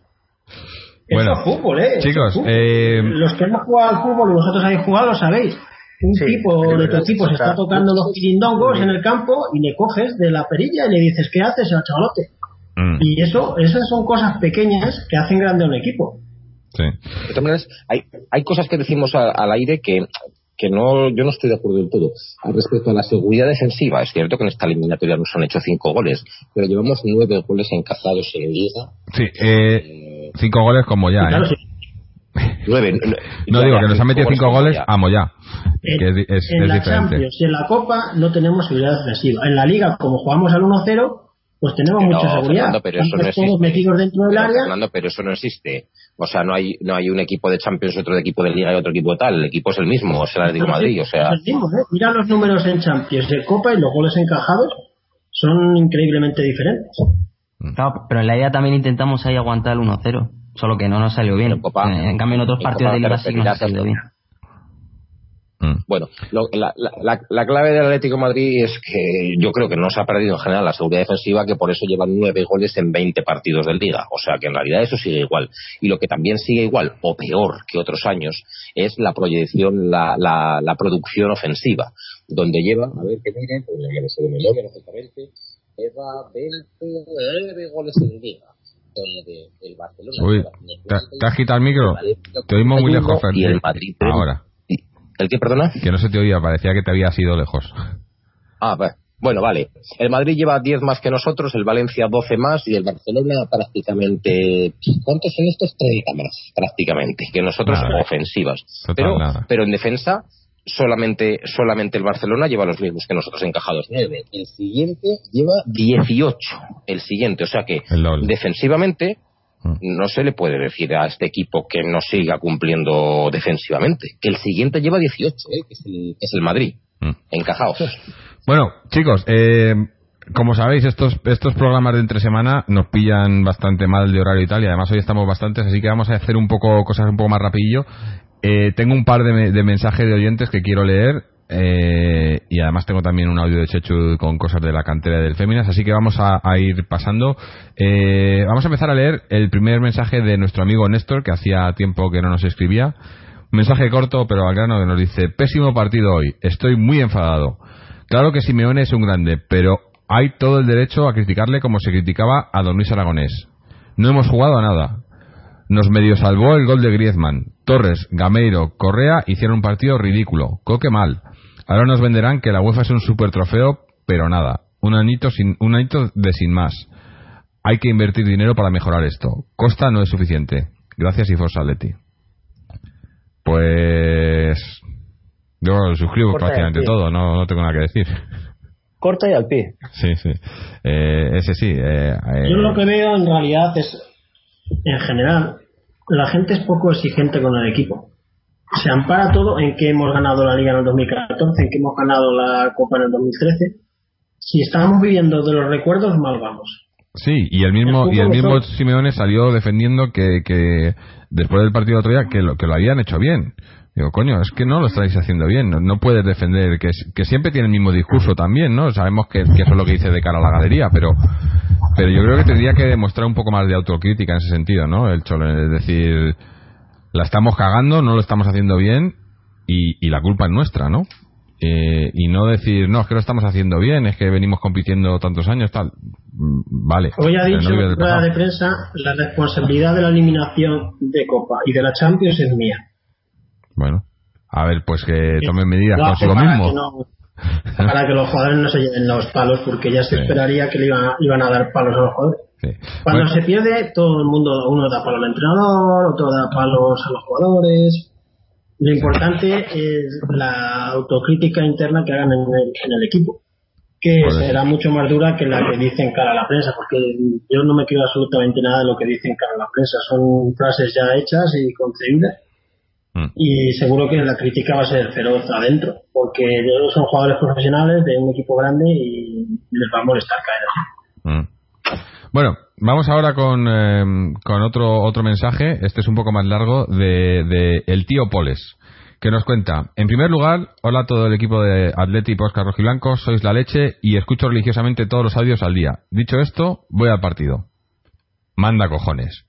Bueno, Eso es fútbol, eh. Chicos, fútbol. eh, los que hemos jugado al fútbol y vosotros habéis jugado lo sabéis. Un Sí, tipo de tu equipo se está tocando los quirindongos en el campo y le coges de la perilla y le dices ¿qué haces, chavalote? Mm, Y eso, esas son cosas pequeñas que hacen grande a un equipo. Sí. De todas maneras, hay, hay cosas que decimos a- al aire que, que no, yo no estoy de acuerdo del todo. Al respecto a la seguridad defensiva, es cierto que en esta eliminatoria nos han hecho cinco goles, pero llevamos nueve goles encajados en liga. Sí, eh, cinco goles como ya claro, ¿eh? Nueve. no digo que nos han metido cinco goles ya. a Moyá en, que es, di- es- en es la diferente Champions y en la Copa no tenemos seguridad defensiva. En la Liga, como jugamos al 1-0, pues tenemos mucha seguridad. Fernando, pero eso Estamos no todos existe. metidos dentro del Pero, área. Fernando, pero eso no existe. O sea, no hay, no hay un equipo de Champions, otro de equipo de Liga y otro equipo de tal. El equipo es el mismo, es el Atlético de Madrid. O sea, el mismo, ¿eh? Mira los números en Champions de Copa y los goles encajados son increíblemente diferentes. Claro, pero en la idea también intentamos ahí aguantar el 1-0, solo que no nos salió bien. En Copa- en, en cambio, en otros en partidos Copa de liga sí nos ha salido bien. Mm. Bueno, lo- la, la- la- la clave del Atlético de Madrid es que yo creo que no se ha perdido en general la seguridad defensiva, que por eso llevan nueve goles en 20 partidos del Liga. O sea que en realidad eso sigue igual. Y lo que también sigue igual, o peor que otros años, es la proyección, la, la, la producción ofensiva, donde lleva, a ver que miren, pues ya memoria lleva 29 goles en Liga. Donde el Barcelona Uy, ¿te, te has quitado el micro? Te oímos muy lejos, Fer. y el Madrid Ahora, ¿El qué, perdona? que no se te oía, parecía que te habías ido lejos. Ah, bueno, vale. El Madrid lleva 10 más que nosotros, el Valencia 12 más y el Barcelona prácticamente. ¿Cuántos son estos? 30 más, prácticamente, que nosotros Nada. ofensivas. Total, pero, nada. pero en defensa, solamente, solamente el Barcelona lleva los mismos que nosotros encajados, 9. El siguiente lleva 18. El siguiente, o sea que defensivamente. No se le puede decir a este equipo que no siga cumpliendo defensivamente. Que el siguiente lleva 18, ¿eh? que es el, es el Madrid. Mm. Encajados. Bueno, chicos, eh, como sabéis, estos, estos programas de entre semana nos pillan bastante mal de horario y tal, y además hoy estamos bastantes, así que vamos a hacer un poco cosas un poco más rapidillo. Eh, tengo un par de mensajes de oyentes que quiero leer, eh, y además tengo también un audio de Chechu con cosas de la cantera del Féminas, así que vamos a, ir pasando. Eh, vamos a empezar a leer el primer mensaje de nuestro amigo Néstor, que hacía tiempo que no nos escribía. Mensaje corto, pero al grano, que nos dice, pésimo partido hoy, estoy muy enfadado. Claro que Simeone es un grande, pero hay todo el derecho a criticarle como se criticaba a Don Luis Aragonés. No hemos jugado a nada. Nos medio salvó el gol de Griezmann. Torres, Gameiro, Correa hicieron un partido ridículo. Coque mal. Ahora nos venderán que la UEFA es un super trofeo, pero nada. Un anito, sin, un anito de sin más. Hay que invertir dinero para mejorar esto. Costa no es suficiente. Gracias y Forza Atleti. Pues... Yo suscribo Corta y prácticamente todo, no, no tengo nada que decir. Corta y al pie. Sí, sí. Eh, ese sí. Eh, eh, Yo lo que veo en realidad es, en general, la gente es poco exigente con el equipo. Se ampara todo en que hemos ganado la Liga en el 2014, en que hemos ganado la Copa en el 2013. Si estábamos viviendo de los recuerdos, mal vamos. Sí, y el mismo El y el mismo son- Simeone salió defendiendo que, que después del partido de otro día que lo, que lo habían hecho bien. Digo, coño, es que no lo estáis haciendo bien, no, no puedes defender, que, que siempre tiene el mismo discurso también, ¿no? Sabemos que, que eso es lo que dice de cara a la galería, pero pero yo creo que tendría que demostrar un poco más de autocrítica en ese sentido, ¿no? El Cholo, es decir, la estamos cagando, no lo estamos haciendo bien y, y la culpa es nuestra, ¿no? Eh, y no decir, no, es que lo estamos haciendo bien, es que venimos compitiendo tantos años, tal. Mm, Vale. Hoy ha dicho en rueda de prensa, la responsabilidad de la eliminación de Copa y de la Champions es mía. Bueno, a ver, pues que tomen medidas consigo para mismo. que no- para que los jugadores no se lleven los palos, porque ya se Sí. esperaría que le iban a, iban a dar palos a los jugadores. Sí. Cuando Bueno, se pierde, todo el mundo, uno da palo al entrenador, otro da palos a los jugadores. Lo importante es la autocrítica interna que hagan en el, en el equipo, que será mucho más dura que la que dicen cara a la prensa, porque yo no me creo absolutamente nada de lo que dicen cara a la prensa. Son frases ya hechas y concebidas mm, y seguro que la crítica va a ser feroz adentro, porque ellos son jugadores profesionales de un equipo grande y les va a molestar caer así. mm. Bueno, vamos ahora con, eh, con otro otro mensaje. Este es un poco más largo de, el tío Poles, que nos cuenta. En primer lugar, hola a todo el equipo de Atleti Oscar Rojiblanco. Sois la leche y escucho religiosamente todos los audios al día. Dicho esto, voy al partido. Manda cojones.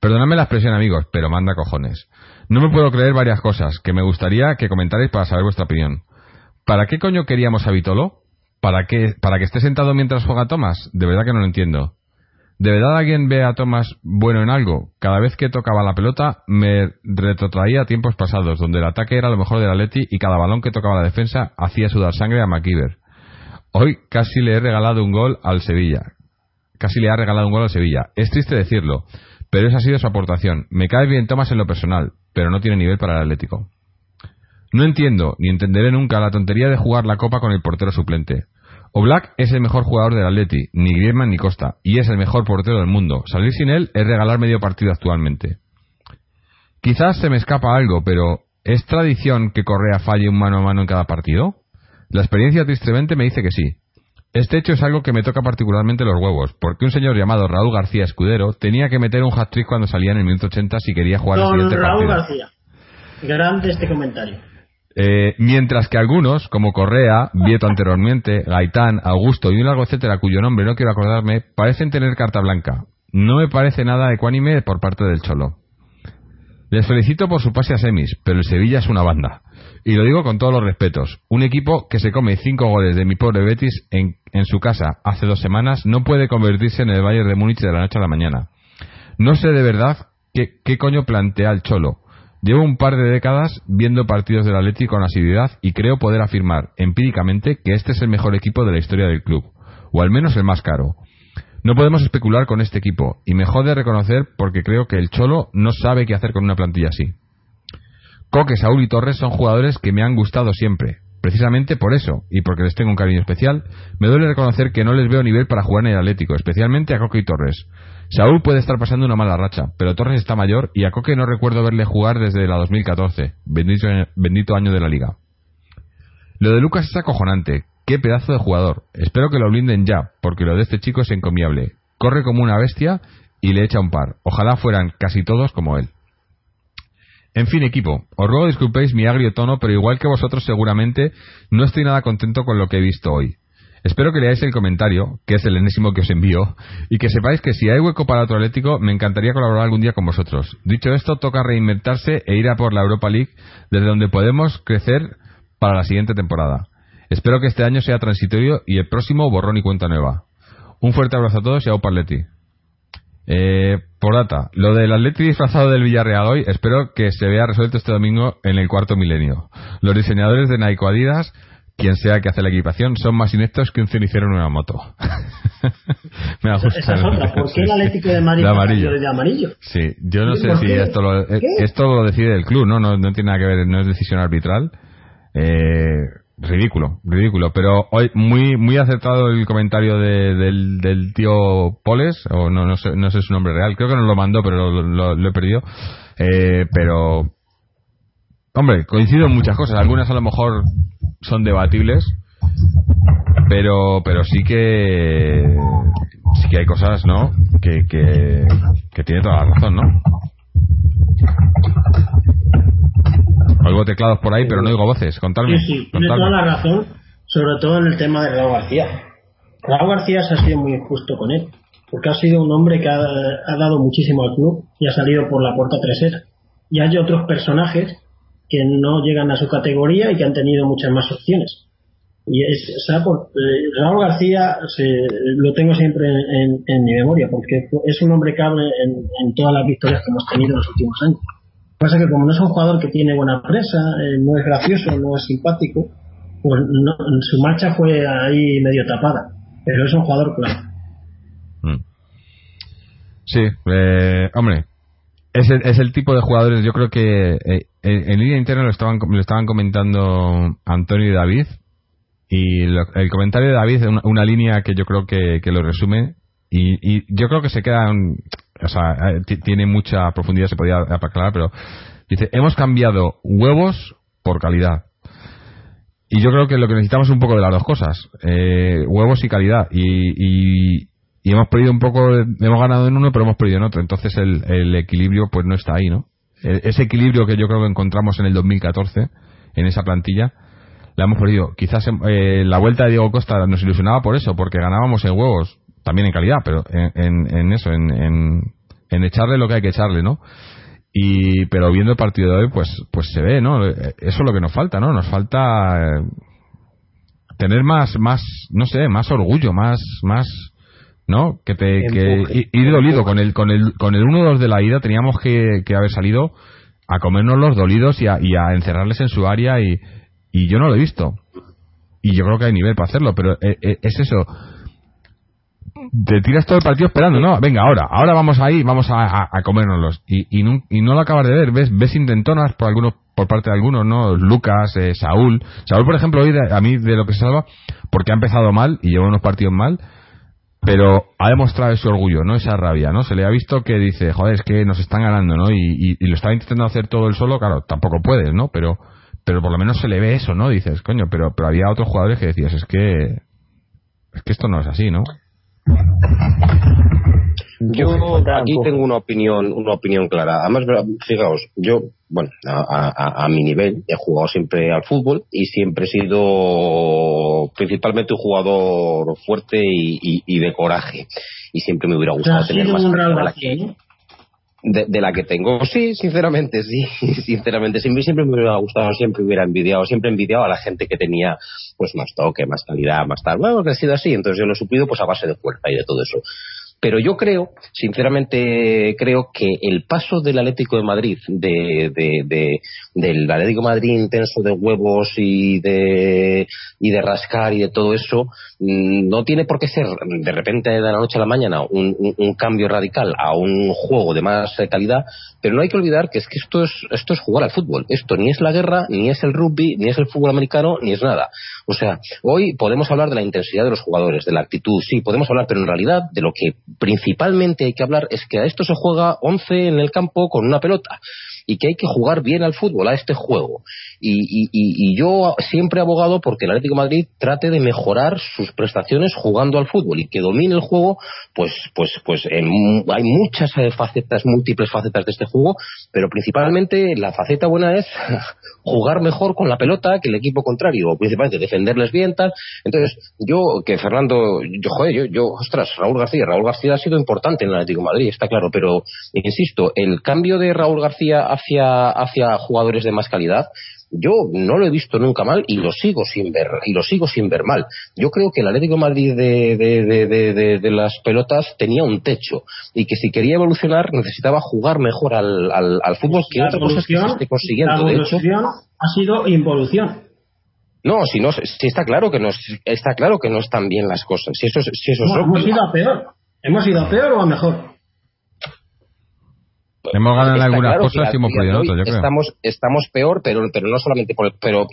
Perdonadme la expresión, amigos, pero manda cojones. No me puedo creer varias cosas que me gustaría que comentarais para saber vuestra opinión. ¿Para qué coño queríamos a Vitolo? ¿Para qué? ¿Para que esté sentado mientras juega Thomas? De verdad que no lo entiendo. ¿De verdad alguien ve a Thomas bueno en algo? Cada vez que tocaba la pelota me retrotraía a tiempos pasados, donde el ataque era lo mejor del Atleti y cada balón que tocaba la defensa hacía sudar sangre a McKeever. Hoy casi le he regalado un gol al Sevilla. Casi le ha regalado un gol al Sevilla. Es triste decirlo, pero esa ha sido su aportación. Me cae bien Thomas en lo personal, pero no tiene nivel para el Atlético. No entiendo, ni entenderé nunca la tontería de jugar la copa con el portero suplente. Oblak es el mejor jugador del Atleti, ni Griezmann ni Costa, y es el mejor portero del mundo. Salir sin él es regalar medio partido actualmente. Quizás se me escapa algo, pero ¿es tradición que Correa falle un mano a mano en cada partido? La experiencia tristemente me dice que sí. Este hecho es algo que me toca particularmente los huevos, porque un señor llamado Raúl García Escudero tenía que meter un hat-trick cuando salía en el minuto 80 si quería jugar el Don siguiente Raúl partido. García. Grande este comentario. Eh, mientras que algunos, como Correa, Vieto anteriormente, Gaitán, Augusto y un largo etcétera cuyo nombre no quiero acordarme, parecen tener carta blanca. No me parece nada ecuánime por parte del Cholo. Les felicito por su pase a semis, pero el Sevilla es una banda. Y lo digo con todos los respetos. Un equipo que se come cinco goles de mi pobre Betis en, en su casa hace dos semanas no puede convertirse en el Bayern de Múnich de la noche a la mañana. No sé de verdad qué, qué coño plantea el Cholo. Llevo un par de décadas viendo partidos del Atleti con asiduidad y creo poder afirmar empíricamente que este es el mejor equipo de la historia del club, o al menos el más caro. No podemos especular con este equipo y me jode reconocer porque creo que el Cholo no sabe qué hacer con una plantilla así. Coque, Saúl y Torres son jugadores que me han gustado siempre. Precisamente por eso, y porque les tengo un cariño especial, me duele reconocer que no les veo nivel para jugar en el Atlético, especialmente a Coque y Torres. Saúl puede estar pasando una mala racha, pero Torres está mayor y a Coque no recuerdo verle jugar desde la 2014. Bendito, bendito año de la liga. Lo de Lucas es acojonante. Qué pedazo de jugador. Espero que lo blinden ya, porque lo de este chico es encomiable. Corre como una bestia y le echa un par. Ojalá fueran casi todos como él. En fin, equipo, os ruego disculpéis mi agrio tono, pero igual que vosotros seguramente no estoy nada contento con lo que he visto hoy. Espero que leáis el comentario, que es el enésimo que os envío, y que sepáis que si hay hueco para otro Atlético, me encantaría colaborar algún día con vosotros. Dicho esto, toca reinventarse e ir a por la Europa League, desde donde podemos crecer para la siguiente temporada. Espero que este año sea transitorio y el próximo borrón y cuenta nueva. Un fuerte abrazo a todos y a Atleti. Eh, por data, lo del Atleti disfrazado del Villarreal hoy, espero que se vea resuelto este domingo en el cuarto milenio. Los diseñadores de Nike Adidas quien sea que hace la equipación, son más ineptos que un cenicero en una moto. Me ha gustado. Esa es otra. ¿Por qué el Atlético de Madrid de amarillo. de amarillo? Sí, yo no sé si esto lo, eh, esto lo decide el club, ¿no? ¿no? No tiene nada que ver, no es decisión arbitral. Eh, ridículo, ridículo. Pero hoy muy muy acertado el comentario de, del, del tío Poles, o no, no, sé, no sé su nombre real, creo que nos lo mandó, pero lo, lo, he perdido. Eh, pero, hombre, coincido en muchas cosas. Algunas a lo mejor son debatibles, pero pero sí que sí que hay cosas, ¿no? Que, que, que tiene toda la razón, ¿no? Oigo teclados por ahí, pero no oigo voces. Contadme. Sí, sí, tiene toda la razón, sobre todo en el tema de Raúl García. Raúl García se ha sido muy injusto con él, porque ha sido un hombre que ha, ha dado muchísimo al club y ha salido por la puerta trasera. Y hay otros personajes que no llegan a su categoría y que han tenido muchas más opciones. Y es, eh, Raúl García se, lo tengo siempre en, en, mi memoria porque es un hombre cable en, en, todas las victorias que hemos tenido en los últimos años. Lo que pasa es que como no es un jugador que tiene buena presa, eh, no es gracioso, no es simpático, pues no, su marcha fue ahí medio tapada. Pero es un jugador claro. Mm. Sí, eh, hombre, es el, es el tipo de jugadores, yo creo que eh, en, línea interna lo estaban, lo estaban comentando Antonio y David. Y el comentario de David es una, línea que yo creo que, lo resume. Y, yo creo que se queda. O sea, eh, tiene mucha profundidad, se podía aclarar, pero dice: Hemos cambiado huevos por calidad. Y yo creo que lo que necesitamos es un poco de las dos cosas: eh, huevos y calidad. Y, y, hemos perdido un poco, hemos ganado en uno, pero hemos perdido en otro. Entonces el, el equilibrio, pues no está ahí, ¿no? E-, ese equilibrio que yo creo que encontramos en el 2014 en esa plantilla la hemos perdido quizás eh, la vuelta de Diego Costa nos ilusionaba por eso porque ganábamos en huevos también en calidad pero en, eso en, en, echarle lo que hay que echarle no y pero viendo el partido de hoy pues pues se ve no eso es lo que nos falta no nos falta eh, tener más más no sé más orgullo más más ¿no? Que te que ir dolido con el con el con el 1-2 de la ida teníamos que, que, haber salido a comernos los dolidos y a, y a encerrarles en su área y, y yo no lo he visto. Y yo creo que hay nivel para hacerlo, pero eh, eh, es eso. Te tiras todo el partido esperando, ¿no? Venga, ahora, ahora vamos ahí, vamos a, a, a comérnoslos. Y, y, no, y no lo acabas de ver, ves, ves intentonas por algunos, por parte de algunos, ¿no? Lucas, eh, Saúl. Saúl, por ejemplo, hoy a mí de lo que se salva, porque ha empezado mal y lleva unos partidos mal, pero ha demostrado ese orgullo, ¿no? Esa rabia, ¿no? Se le ha visto que dice, joder, es que nos están ganando, ¿no? Y, y, lo estaba intentando hacer todo el solo, claro, tampoco puedes, ¿no? Pero, pero por lo menos se le ve eso, ¿no? Dices, coño, pero, pero había otros jugadores que decías, es que, es que esto no es así, ¿no? Yo aquí tengo una opinión, una opinión clara. Además, fijaos, yo, bueno, a, a, mi nivel he jugado siempre al fútbol y siempre he sido principalmente un jugador fuerte y, y, de coraje. Y siempre me hubiera gustado tener más de, de, la que tengo. Sí, sinceramente, sí, sinceramente. Siempre, siempre me hubiera gustado, siempre hubiera envidiado, siempre envidiado a la gente que tenía pues más toque, más calidad, más tal. Bueno, que ha sido así, entonces yo lo he suplido pues a base de fuerza y de todo eso Pero yo creo, sinceramente, creo que el paso del Atlético de Madrid, de, de, del Atlético de Madrid intenso de huevos y de, y de rascar y de todo eso, mm, no tiene por qué ser de repente de la noche a la mañana un, un, cambio radical a un juego de más calidad, pero no hay que olvidar que es que esto es, esto es jugar al fútbol. Esto ni es la guerra, ni es el rugby, ni es el fútbol americano, ni es nada. O sea, hoy podemos hablar de la intensidad de los jugadores, de la actitud, sí, podemos hablar, pero en realidad de lo que principalmente hay que hablar es que a esto se juega 11 en el campo con una pelota y que hay que jugar bien al fútbol, a este juego. Y, yo siempre he abogado porque el Atlético Madrid trate de mejorar sus prestaciones jugando al fútbol y que domine el juego, pues, pues, pues hay muchas eh, facetas, múltiples facetas de este juego, pero principalmente la faceta buena es jugar mejor con la pelota que el equipo contrario, o principalmente defenderles bien, tal. Entonces, yo, que Fernando, yo, joder, yo, yo, ostras, Raúl García, Raúl García ha sido importante en el Atlético Madrid, está claro, pero insisto, el cambio de Raúl García hacia, hacia jugadores de más calidad, yo no lo he visto nunca mal y lo sigo sin ver y lo sigo sin ver mal. Yo creo que el Atlético de Madrid de, de, de, las pelotas tenía un techo y que si quería evolucionar necesitaba jugar mejor al, al, fútbol que otra cosa que se esté consiguiendo. La evolución ha sido involución. No, si no, si está claro que no está claro que no están bien las cosas. Si eso, si eso hemos ido a peor. Hemos ido a peor o a mejor. Hemos ganado algunas cosas y hemos perdido otras, yo creo. Estamos, estamos peor, pero, pero no solamente por el, pero,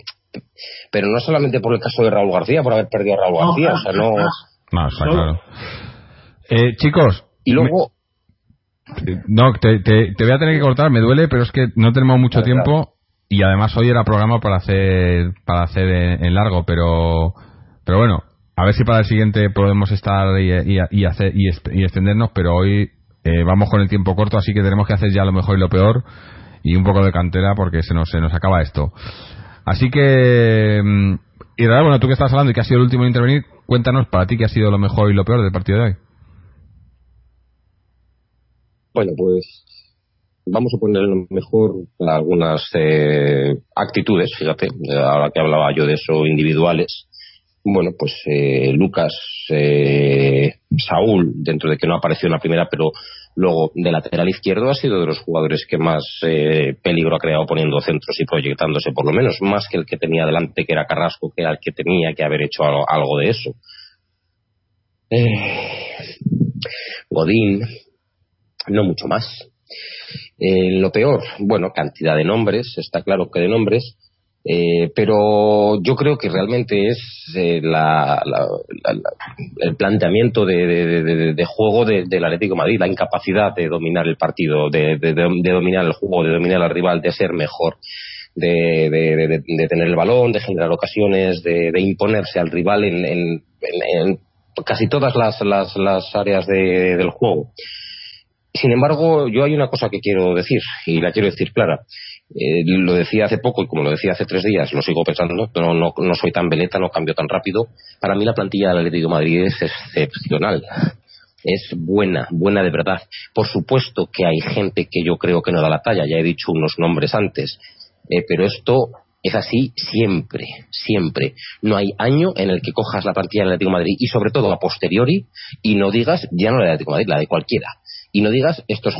pero no solamente por el caso de Raúl García, por haber perdido a Raúl García, o sea, no. No, está claro. Eh, chicos. Y luego. No, te, te, voy a tener que cortar, me duele, pero es que no tenemos mucho tiempo y además hoy era programa para hacer para hacer en, largo, pero pero bueno, a ver si para el siguiente podemos estar y, y, hacer y, y extendernos, pero hoy eh, vamos con el tiempo corto, así que tenemos que hacer ya lo mejor y lo peor y un poco de cantera porque se nos, se nos acaba esto. Así que, mm, y bueno, tú que estás hablando y que has sido el último en intervenir, cuéntanos para ti qué ha sido lo mejor y lo peor del partido de hoy. Bueno, pues vamos a poner lo mejor algunas eh, actitudes, fíjate, ahora que hablaba yo de eso, individuales. Bueno, pues eh, Lucas eh, Saúl, dentro de que no apareció en la primera, pero luego de lateral izquierdo ha sido de los jugadores que más eh, peligro ha creado poniendo centros y proyectándose, por lo menos, más que el que tenía delante, que era Carrasco, que era el que tenía que haber hecho algo, de eso. Eh, Godín, no mucho más. lo peor, bueno, cantidad de nombres, está claro que de nombres, eh, pero yo creo que realmente es eh, la, el planteamiento de, juego del Atlético de Madrid, la incapacidad de dominar el partido, de, dominar el juego, de dominar al rival, de ser mejor, de, tener el balón, de generar ocasiones, de, imponerse al rival en, casi todas las, las, áreas del juego. Sin embargo, yo hay una cosa que quiero decir, y la quiero decir clara. Eh, lo decía hace poco y como lo decía hace tres días, lo sigo pensando, no, no, no soy tan veleta, no cambio tan rápido. Para mí la plantilla del Atlético de Madrid es excepcional. Es buena, buena de verdad. Por supuesto que hay gente que yo creo que no da la talla, ya he dicho unos nombres antes, eh, pero esto es así siempre, siempre. No hay año en el que cojas la plantilla del Atlético de Madrid y sobre todo a posteriori y no digas ya no la del Atlético Madrid, la de cualquiera y no digas estos,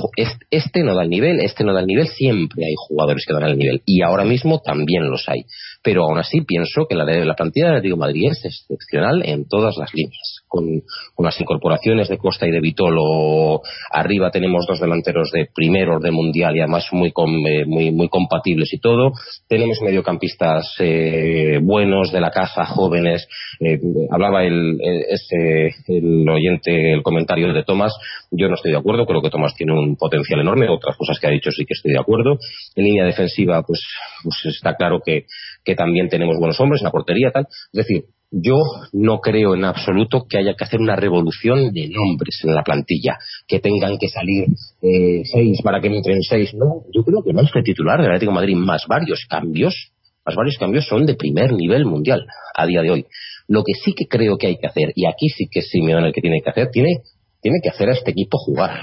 este no da el nivel, este no da el nivel, siempre hay jugadores que dan el nivel y ahora mismo también los hay. Pero aún así pienso que la, la plantilla de Atlético Madrid es excepcional en todas las líneas. Con, las incorporaciones de Costa y de Vitolo, arriba tenemos dos delanteros de primer orden mundial y además muy, eh, muy, muy compatibles y todo. Tenemos mediocampistas eh, buenos de la casa, jóvenes. Eh, hablaba el, este, el oyente, el comentario de Tomás. Yo no estoy de acuerdo creo que Tomás tiene un potencial enorme, otras cosas que ha dicho sí que estoy de acuerdo. En línea defensiva, pues, pues está claro que, que también tenemos buenos hombres, en la portería, tal. Es decir, yo no creo en absoluto que haya que hacer una revolución de nombres en la plantilla, que tengan que salir eh, seis para que entren seis. No, yo creo que es que titular del Atlético de Madrid más varios cambios, más varios cambios son de primer nivel mundial a día de hoy. Lo que sí que creo que hay que hacer, y aquí sí que Simeone el que tiene que hacer, tiene tiene que hacer a este equipo jugar.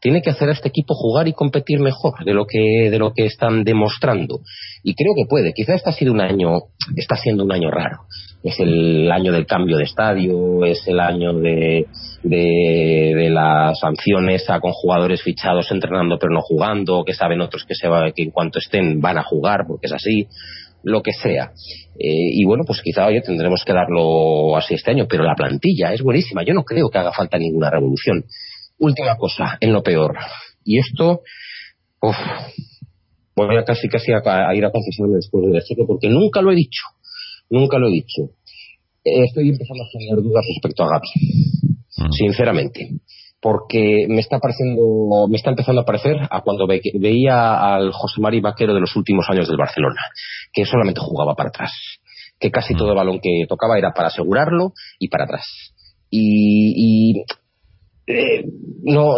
Tiene que hacer a este equipo jugar y competir mejor de lo que de lo que están demostrando y creo que puede quizá este ha sido un año está siendo un año raro es el año del cambio de estadio es el año de de, las sanciones a con jugadores fichados entrenando pero no jugando que saben otros que se que en cuanto estén van a jugar porque es así lo que sea. Eh, y bueno, pues quizá hoy tendremos que darlo así este año, pero la plantilla es buenísima. Yo no creo que haga falta ninguna revolución. Última cosa, en lo peor. Y esto, uf, voy a casi casi a, ir a confesarme después de esto, porque nunca lo he dicho. Nunca lo he dicho. estoy empezando a tener dudas respecto a Gaby. Mm. Sinceramente porque me está pareciendo, me está empezando a parecer a cuando veía al José Mari Vaquero de los últimos años del Barcelona, que solamente jugaba para atrás, que casi mm. todo el balón que tocaba era para asegurarlo y para atrás. Y, eh, no,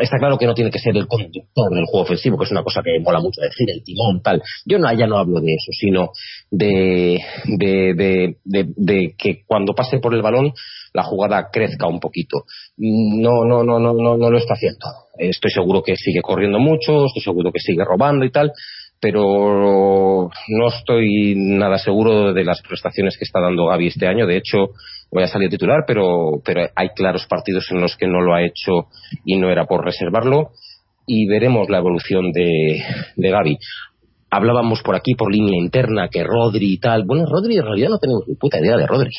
está claro que no tiene que ser el conductor del juego ofensivo, que es una cosa que mola mucho decir, el timón, tal. Yo ya no hablo de eso, sino de, de, de que cuando pase por el balón la jugada crezca un poquito. No, no, no, no, no, no lo está haciendo. Estoy seguro que sigue corriendo mucho, estoy seguro que sigue robando y tal, pero no estoy nada seguro de las prestaciones que está dando Gaby este año. De hecho, voy a salir titular, pero, pero hay claros partidos en los que no lo ha hecho y no era por reservarlo. Y veremos la evolución de, de Gaby hablábamos por aquí por línea interna que Rodri y tal. Bueno, Rodri en realidad no tenemos ni puta idea de Rodri.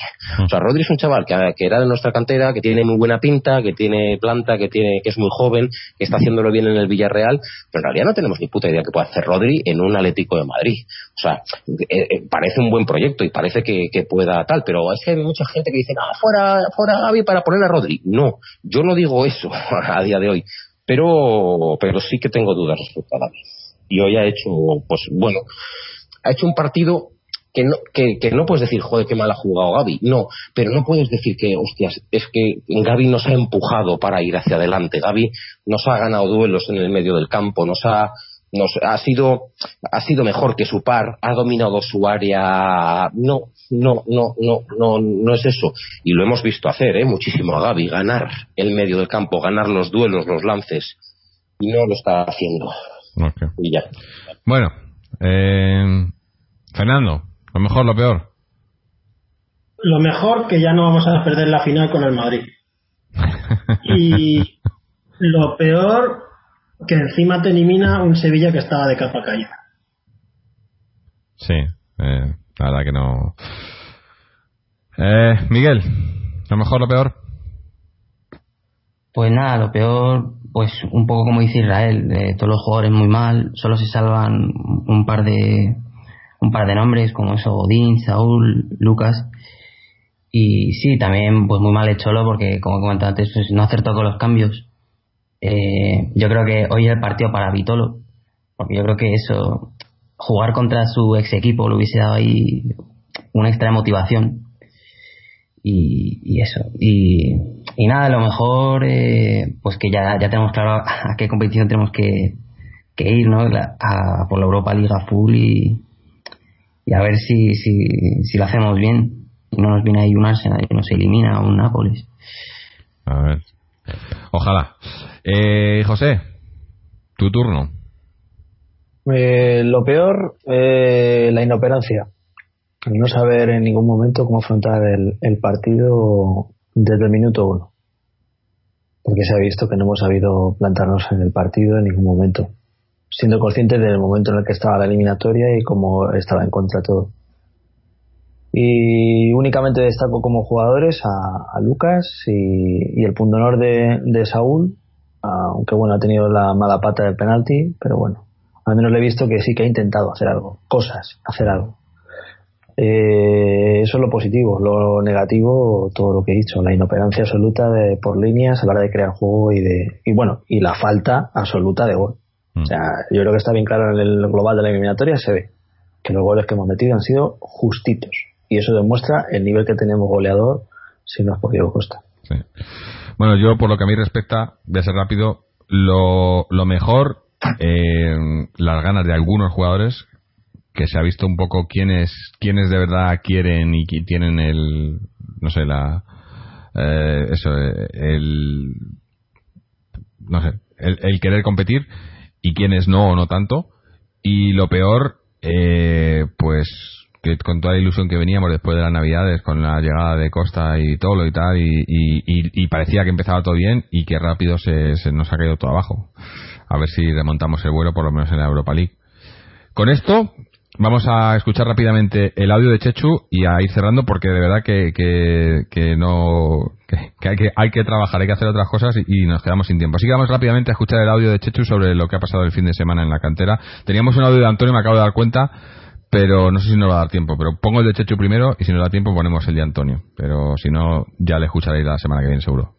O sea, Rodri es un chaval que, que, era de nuestra cantera, que tiene muy buena pinta, que tiene planta, que tiene que es muy joven, que está haciéndolo bien en el Villarreal, pero en realidad no tenemos ni puta idea que pueda hacer Rodri en un Atlético de Madrid. O sea, eh, eh, parece un buen proyecto y parece que, que, pueda tal, pero es que hay mucha gente que dice, ah, fuera, fuera Gaby para poner a Rodri. No, yo no digo eso a día de hoy, pero, pero sí que tengo dudas respecto a Gaby y hoy ha hecho, pues bueno, ha hecho un partido que no, que, no puedes decir, joder, qué mal ha jugado Gaby. No, pero no puedes decir que, hostias, es que Gaby nos ha empujado para ir hacia adelante. Gaby nos ha ganado duelos en el medio del campo, nos ha, nos ha sido, ha sido mejor que su par, ha dominado su área. No, no, no, no, no, no es eso. Y lo hemos visto hacer, ¿eh? muchísimo a Gaby, ganar el medio del campo, ganar los duelos, los lances. Y no lo está haciendo. Bueno, eh, Fernando, lo mejor, lo peor. Lo mejor que ya no vamos a perder la final con el Madrid. y lo peor que encima te elimina un Sevilla que estaba de capa caída. Sí, eh, la verdad que no. Eh, Miguel, lo mejor, lo peor. Pues nada, lo peor, pues un poco como dice Israel, todos los jugadores muy mal, solo se salvan un par de un par de nombres como eso, Odín, Saúl, Lucas. Y sí, también pues muy mal el Cholo porque como comentaba antes, pues no acertó con los cambios. Eh, yo creo que hoy es el partido para Vitolo, porque yo creo que eso, jugar contra su ex equipo le hubiese dado ahí una extra motivación. Y, y eso. Y y nada, a lo mejor, eh, pues que ya, ya tenemos claro a, qué competición tenemos que, que ir, ¿no? a, por la Europa Liga Full y, y a ver si, si, si lo hacemos bien. Y no nos viene ahí un Arsenal y nos elimina un Nápoles. A ver. Ojalá. Eh, José, tu turno. Eh, lo peor, eh, la inoperancia. No saber en ningún momento cómo afrontar el, el partido desde el minuto uno. Porque se ha visto que no hemos sabido plantarnos en el partido en ningún momento. Siendo conscientes del momento en el que estaba la eliminatoria y cómo estaba en contra todo. Y únicamente destaco como jugadores a, Lucas y, el punto honor de, de Saúl, aunque bueno, ha tenido la mala pata del penalti, pero bueno, al menos le he visto que sí que ha intentado hacer algo, cosas, hacer algo. Eh, eso es lo positivo. Lo negativo, todo lo que he dicho, la inoperancia absoluta de, por líneas a la hora de crear juego y de y bueno y la falta absoluta de gol. Mm. O sea, yo creo que está bien claro en el global de la eliminatoria se ve que los goles que hemos metido han sido justitos y eso demuestra el nivel que tenemos goleador si no es por Diego Costa. Bueno, yo por lo que a mí respecta, voy a ser rápido, lo, lo mejor, eh, las ganas de algunos jugadores que se ha visto un poco quiénes, quiénes de verdad quieren y tienen el, no sé, la, eh, eso, el, no sé, el, el querer competir y quienes no o no tanto. Y lo peor, eh, pues que con toda la ilusión que veníamos después de las navidades, con la llegada de Costa y todo lo y tal, y, y- y- y parecía que empezaba todo bien y que rápido se, se nos ha caído todo abajo. A ver si remontamos el vuelo, por lo menos en la Europa League. Con esto, vamos a escuchar rápidamente el audio de Chechu y a ir cerrando porque de verdad que, que, no que, que hay que hay que trabajar, hay que hacer otras cosas y, y nos quedamos sin tiempo. Así que vamos rápidamente a escuchar el audio de Chechu sobre lo que ha pasado el fin de semana en la cantera. Teníamos un audio de Antonio, me acabo de dar cuenta, pero no sé si nos va a dar tiempo. Pero pongo el de Chechu primero y si nos da tiempo ponemos el de Antonio. Pero si no, ya le escucharéis la semana que viene seguro.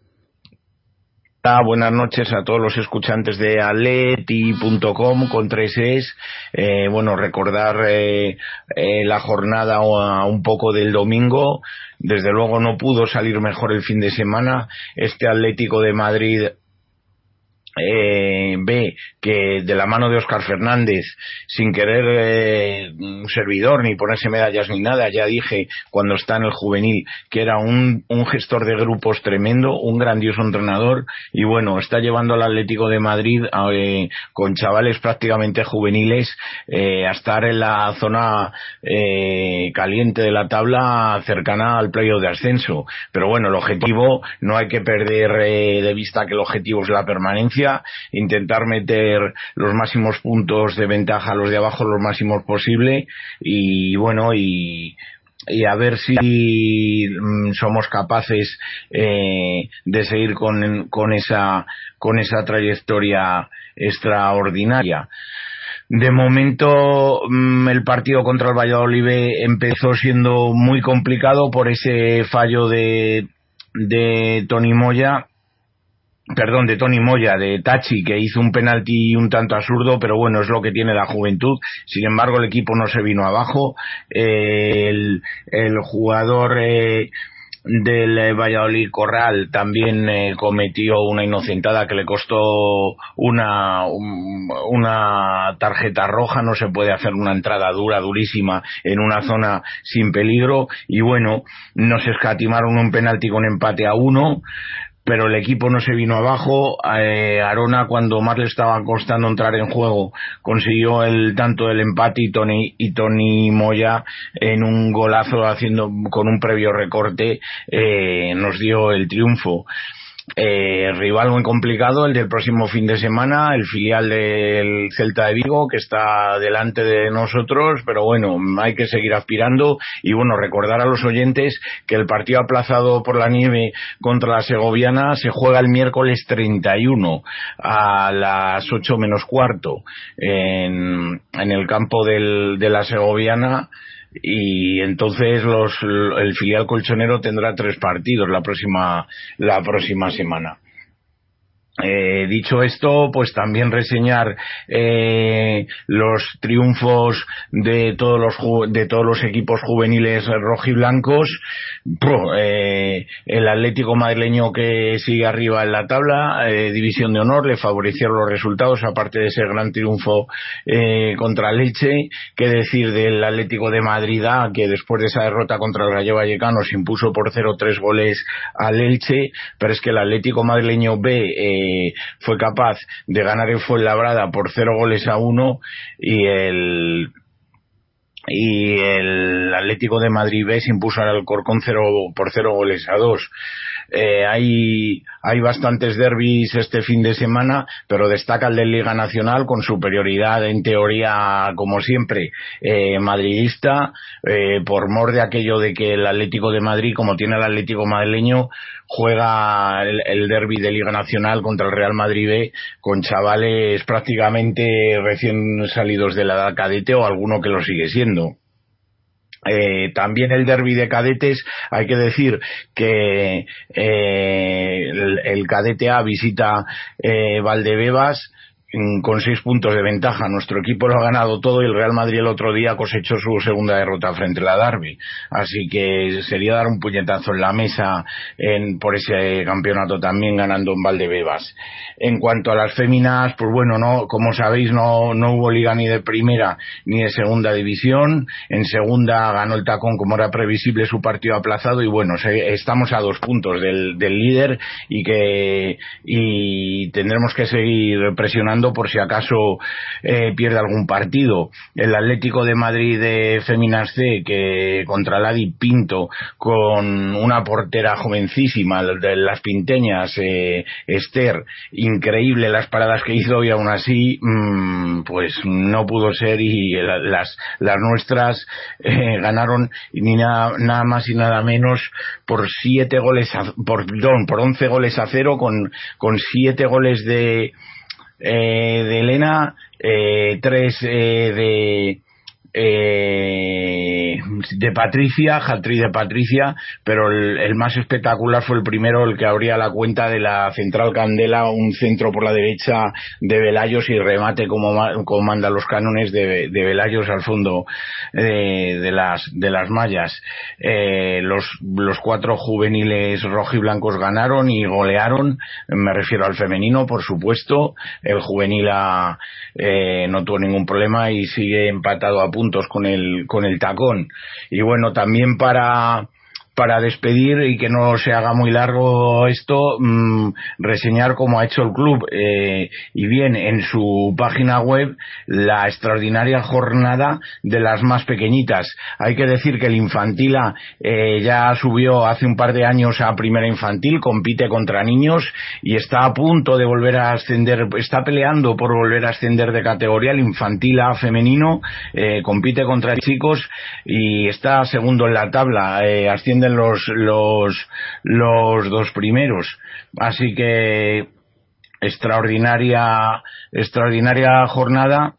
Buenas noches a todos los escuchantes de aleti.com con tres es. Eh, bueno, recordar eh, eh, la jornada un poco del domingo. Desde luego no pudo salir mejor el fin de semana. Este Atlético de Madrid eh, ve que de la mano de Óscar Fernández, sin querer eh, un servidor ni ponerse medallas ni nada, ya dije cuando está en el juvenil que era un, un gestor de grupos tremendo, un grandioso entrenador y bueno, está llevando al Atlético de Madrid eh, con chavales prácticamente juveniles eh, a estar en la zona eh, caliente de la tabla cercana al playoff de ascenso. Pero bueno, el objetivo no hay que perder de vista que el objetivo es la permanencia, intentar meter los máximos puntos de ventaja a los de abajo los máximos posible y bueno y a ver si mm, somos capaces eh, de seguir con, con esa con esa trayectoria extraordinaria. De momento, mm, el partido contra el Valladolid empezó siendo muy complicado por ese fallo de, de Tony Moya, perdón, de Tony Moya, de Tachi, que hizo un penalti un tanto absurdo, pero bueno, es lo que tiene la juventud. Sin embargo, el equipo no se vino abajo. Eh, el, el jugador eh, del eh, Valladolid Corral también eh, cometió una inocentada que le costó una, un- una tarjeta roja, no se puede hacer una entrada dura, durísima en una zona sin peligro y bueno, nos escatimaron un penalti con empate a uno pero el equipo no se vino abajo. Eh, Arona, cuando más le estaba costando entrar en juego, consiguió el tanto del empate y Tony, y Tony Moya en un golazo haciendo con un previo recorte eh, nos dio el triunfo. Eh, rival muy complicado, el del próximo fin de semana, el filial del Celta de Vigo, que está delante de nosotros, pero bueno, hay que seguir aspirando. Y bueno, recordar a los oyentes que el partido aplazado por la nieve contra la Segoviana se juega el miércoles 31 a las 8 menos cuarto en, el campo de la Segoviana y entonces los, el filial colchonero tendrá tres partidos la próxima la próxima semana. Eh, dicho esto, pues también reseñar eh, los triunfos de todos los de todos los equipos juveniles rojiblancos. Eh, el Atlético madrileño que sigue arriba en la tabla, eh, división de honor, le favorecieron los resultados, aparte de ese gran triunfo eh, contra Leche. Qué decir del Atlético de Madrid A, que después de esa derrota contra el Rayo Vallecano se impuso por 0-3 goles al Elche, pero es que el Atlético madrileño B eh, fue capaz de ganar en Fuenlabrada por 0 goles a 1 y el y el Atlético de Madrid B se impuso al Alcorcón cero, por 0 goles a 2. Eh, hay, hay bastantes derbis este fin de semana, pero destaca el de Liga Nacional con superioridad en teoría, como siempre, eh, madridista, eh, por mor de aquello de que el Atlético de Madrid, como tiene el Atlético madrileño, juega el, el derby de Liga Nacional contra el Real Madrid B con chavales prácticamente recién salidos de la cadete o alguno que lo sigue siendo. Eh, también el derby de cadetes, hay que decir que eh, el, cadete A visita eh, Valdebebas, con seis puntos de ventaja. Nuestro equipo lo ha ganado todo y el Real Madrid el otro día cosechó su segunda derrota frente a la Derby. Así que sería dar un puñetazo en la mesa en, por ese campeonato también ganando en Valdebebas. En cuanto a las féminas, pues bueno, no, como sabéis, no, no hubo liga ni de primera ni de segunda división. En segunda ganó el tacón como era previsible su partido aplazado y bueno, estamos a dos puntos del, del líder y que y tendremos que seguir presionando por si acaso eh, pierde algún partido. El Atlético de Madrid de Féminas C que contra Ladi Pinto con una portera jovencísima de las pinteñas eh, Esther increíble las paradas que hizo y aún así mmm, pues no pudo ser y las las nuestras eh, ganaron ni nada, nada más y nada menos por siete goles a, por perdón por once goles a cero con con siete goles de eh, de Elena eh, tres eh, de eh, de Patricia, Jaltri de Patricia, pero el, más espectacular fue el primero, el que abría la cuenta de la Central Candela, un centro por la derecha de Velayos y remate como, mandan los cánones de, de Velayos al fondo eh, de, las, de las mallas. Eh, los, los cuatro juveniles rojiblancos ganaron y golearon, me refiero al femenino, por supuesto, el juvenil eh, no tuvo ningún problema y sigue empatado a punto con el, con el tacón. Y bueno, también para, para despedir y que no se haga muy largo esto, mmm, reseñar como ha hecho el club eh, y bien en su página web la extraordinaria jornada de las más pequeñitas. Hay que decir que el Infantila eh, ya subió hace un par de años a primera infantil, compite contra niños y está a punto de volver a ascender, está peleando por volver a ascender de categoría. El Infantila femenino eh, compite contra chicos y está segundo en la tabla, eh, los, los, los dos primeros. Así que extraordinaria, extraordinaria jornada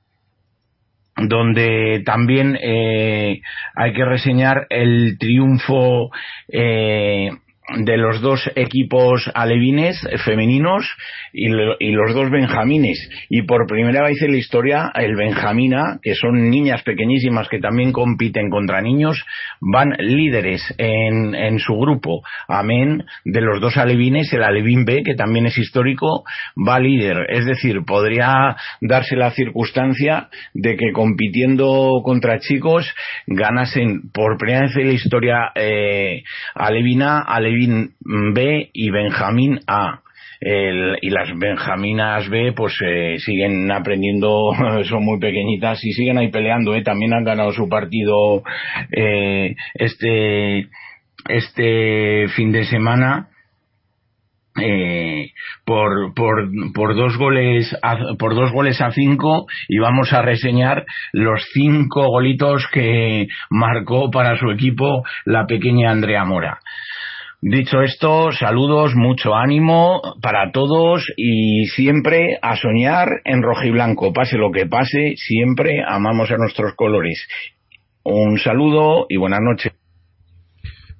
donde también eh, hay que reseñar el triunfo eh, de los dos equipos alevines femeninos y, y, los dos benjamines. Y por primera vez en la historia, el benjamina, que son niñas pequeñísimas que también compiten contra niños, van líderes en, en su grupo. Amén de los dos alevines, el alevín B, que también es histórico, va líder. Es decir, podría darse la circunstancia de que compitiendo contra chicos ganasen por primera vez en la historia eh, alevina, alevín B y Benjamín A. El, y las Benjaminas B pues eh, siguen aprendiendo, son muy pequeñitas y siguen ahí peleando, ¿eh? también han ganado su partido eh, este, este fin de semana. Eh, por, por, por dos goles a, por dos goles a cinco y vamos a reseñar los cinco golitos que marcó para su equipo la pequeña Andrea Mora. Dicho esto, saludos, mucho ánimo para todos y siempre a soñar en rojiblanco. Pase lo que pase, siempre amamos a nuestros colores. Un saludo y buenas noches.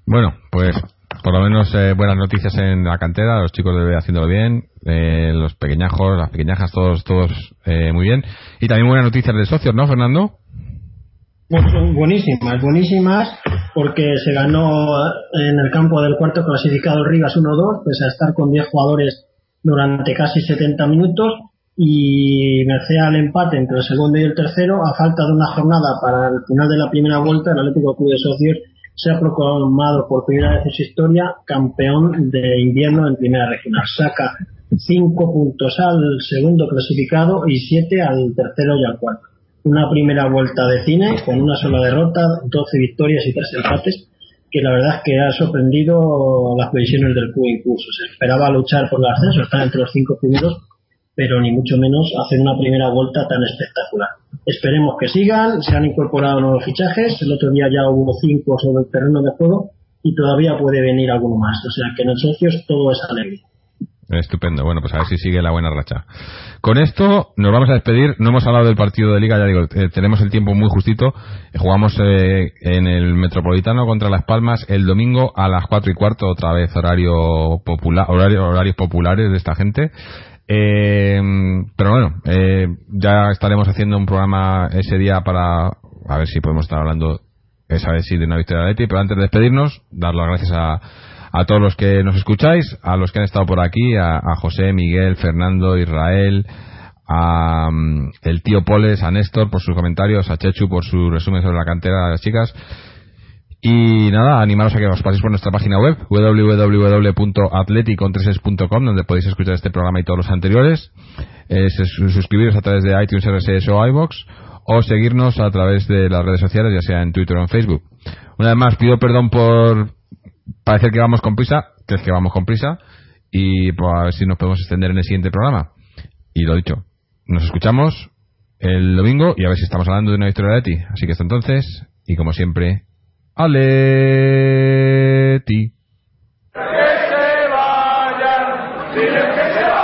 Bueno, pues por lo menos eh, buenas noticias en la cantera, los chicos deben haciéndolo bien, eh, los pequeñajos, las pequeñajas, todos, todos eh, muy bien. Y también buenas noticias de socios, ¿no, Fernando? Buenísimas, buenísimas, porque se ganó en el campo del cuarto clasificado Rivas 1-2, pese a estar con 10 jugadores durante casi 70 minutos, y merced al empate entre el segundo y el tercero, a falta de una jornada para el final de la primera vuelta, el Atlético Club de Socios se ha proclamado por primera vez en su historia campeón de invierno en primera regional. Saca 5 puntos al segundo clasificado y 7 al tercero y al cuarto una primera vuelta de cine con una sola derrota, 12 victorias y 3 empates, que la verdad es que ha sorprendido las previsiones del club incluso. Se esperaba luchar por el ascenso, estar entre los cinco primeros, pero ni mucho menos hacer una primera vuelta tan espectacular. Esperemos que sigan, se han incorporado nuevos fichajes, el otro día ya hubo cinco sobre el terreno de juego y todavía puede venir alguno más. O sea que en el socios todo es alegría. Estupendo. Bueno, pues a ver si sigue la buena racha. Con esto nos vamos a despedir. No hemos hablado del partido de Liga, ya digo, eh, tenemos el tiempo muy justito. Eh, jugamos eh, en el Metropolitano contra Las Palmas el domingo a las cuatro y cuarto, otra vez horario popular, horario, horarios populares de esta gente. Eh, pero bueno, eh, ya estaremos haciendo un programa ese día para a ver si podemos estar hablando esa vez sí de una victoria de Leti. Pero antes de despedirnos, dar las gracias a, a todos los que nos escucháis, a los que han estado por aquí, a, José, Miguel, Fernando, Israel, a mm, el tío Poles, a Néstor por sus comentarios, a Chechu por su resumen sobre la cantera de las chicas. Y nada, animaros a que os paséis por nuestra página web www.atleticontreses.com donde podéis escuchar este programa y todos los anteriores. Eh, sus- suscribiros a través de iTunes, RSS o iVoox o seguirnos a través de las redes sociales, ya sea en Twitter o en Facebook. Una vez más, pido perdón por parecer que vamos con prisa, que es que vamos con prisa, y pues, a ver si nos podemos extender en el siguiente programa. Y lo dicho, nos escuchamos el domingo y a ver si estamos hablando de una victoria de ti. Así que hasta entonces, y como siempre, vayan, diles que se vayan.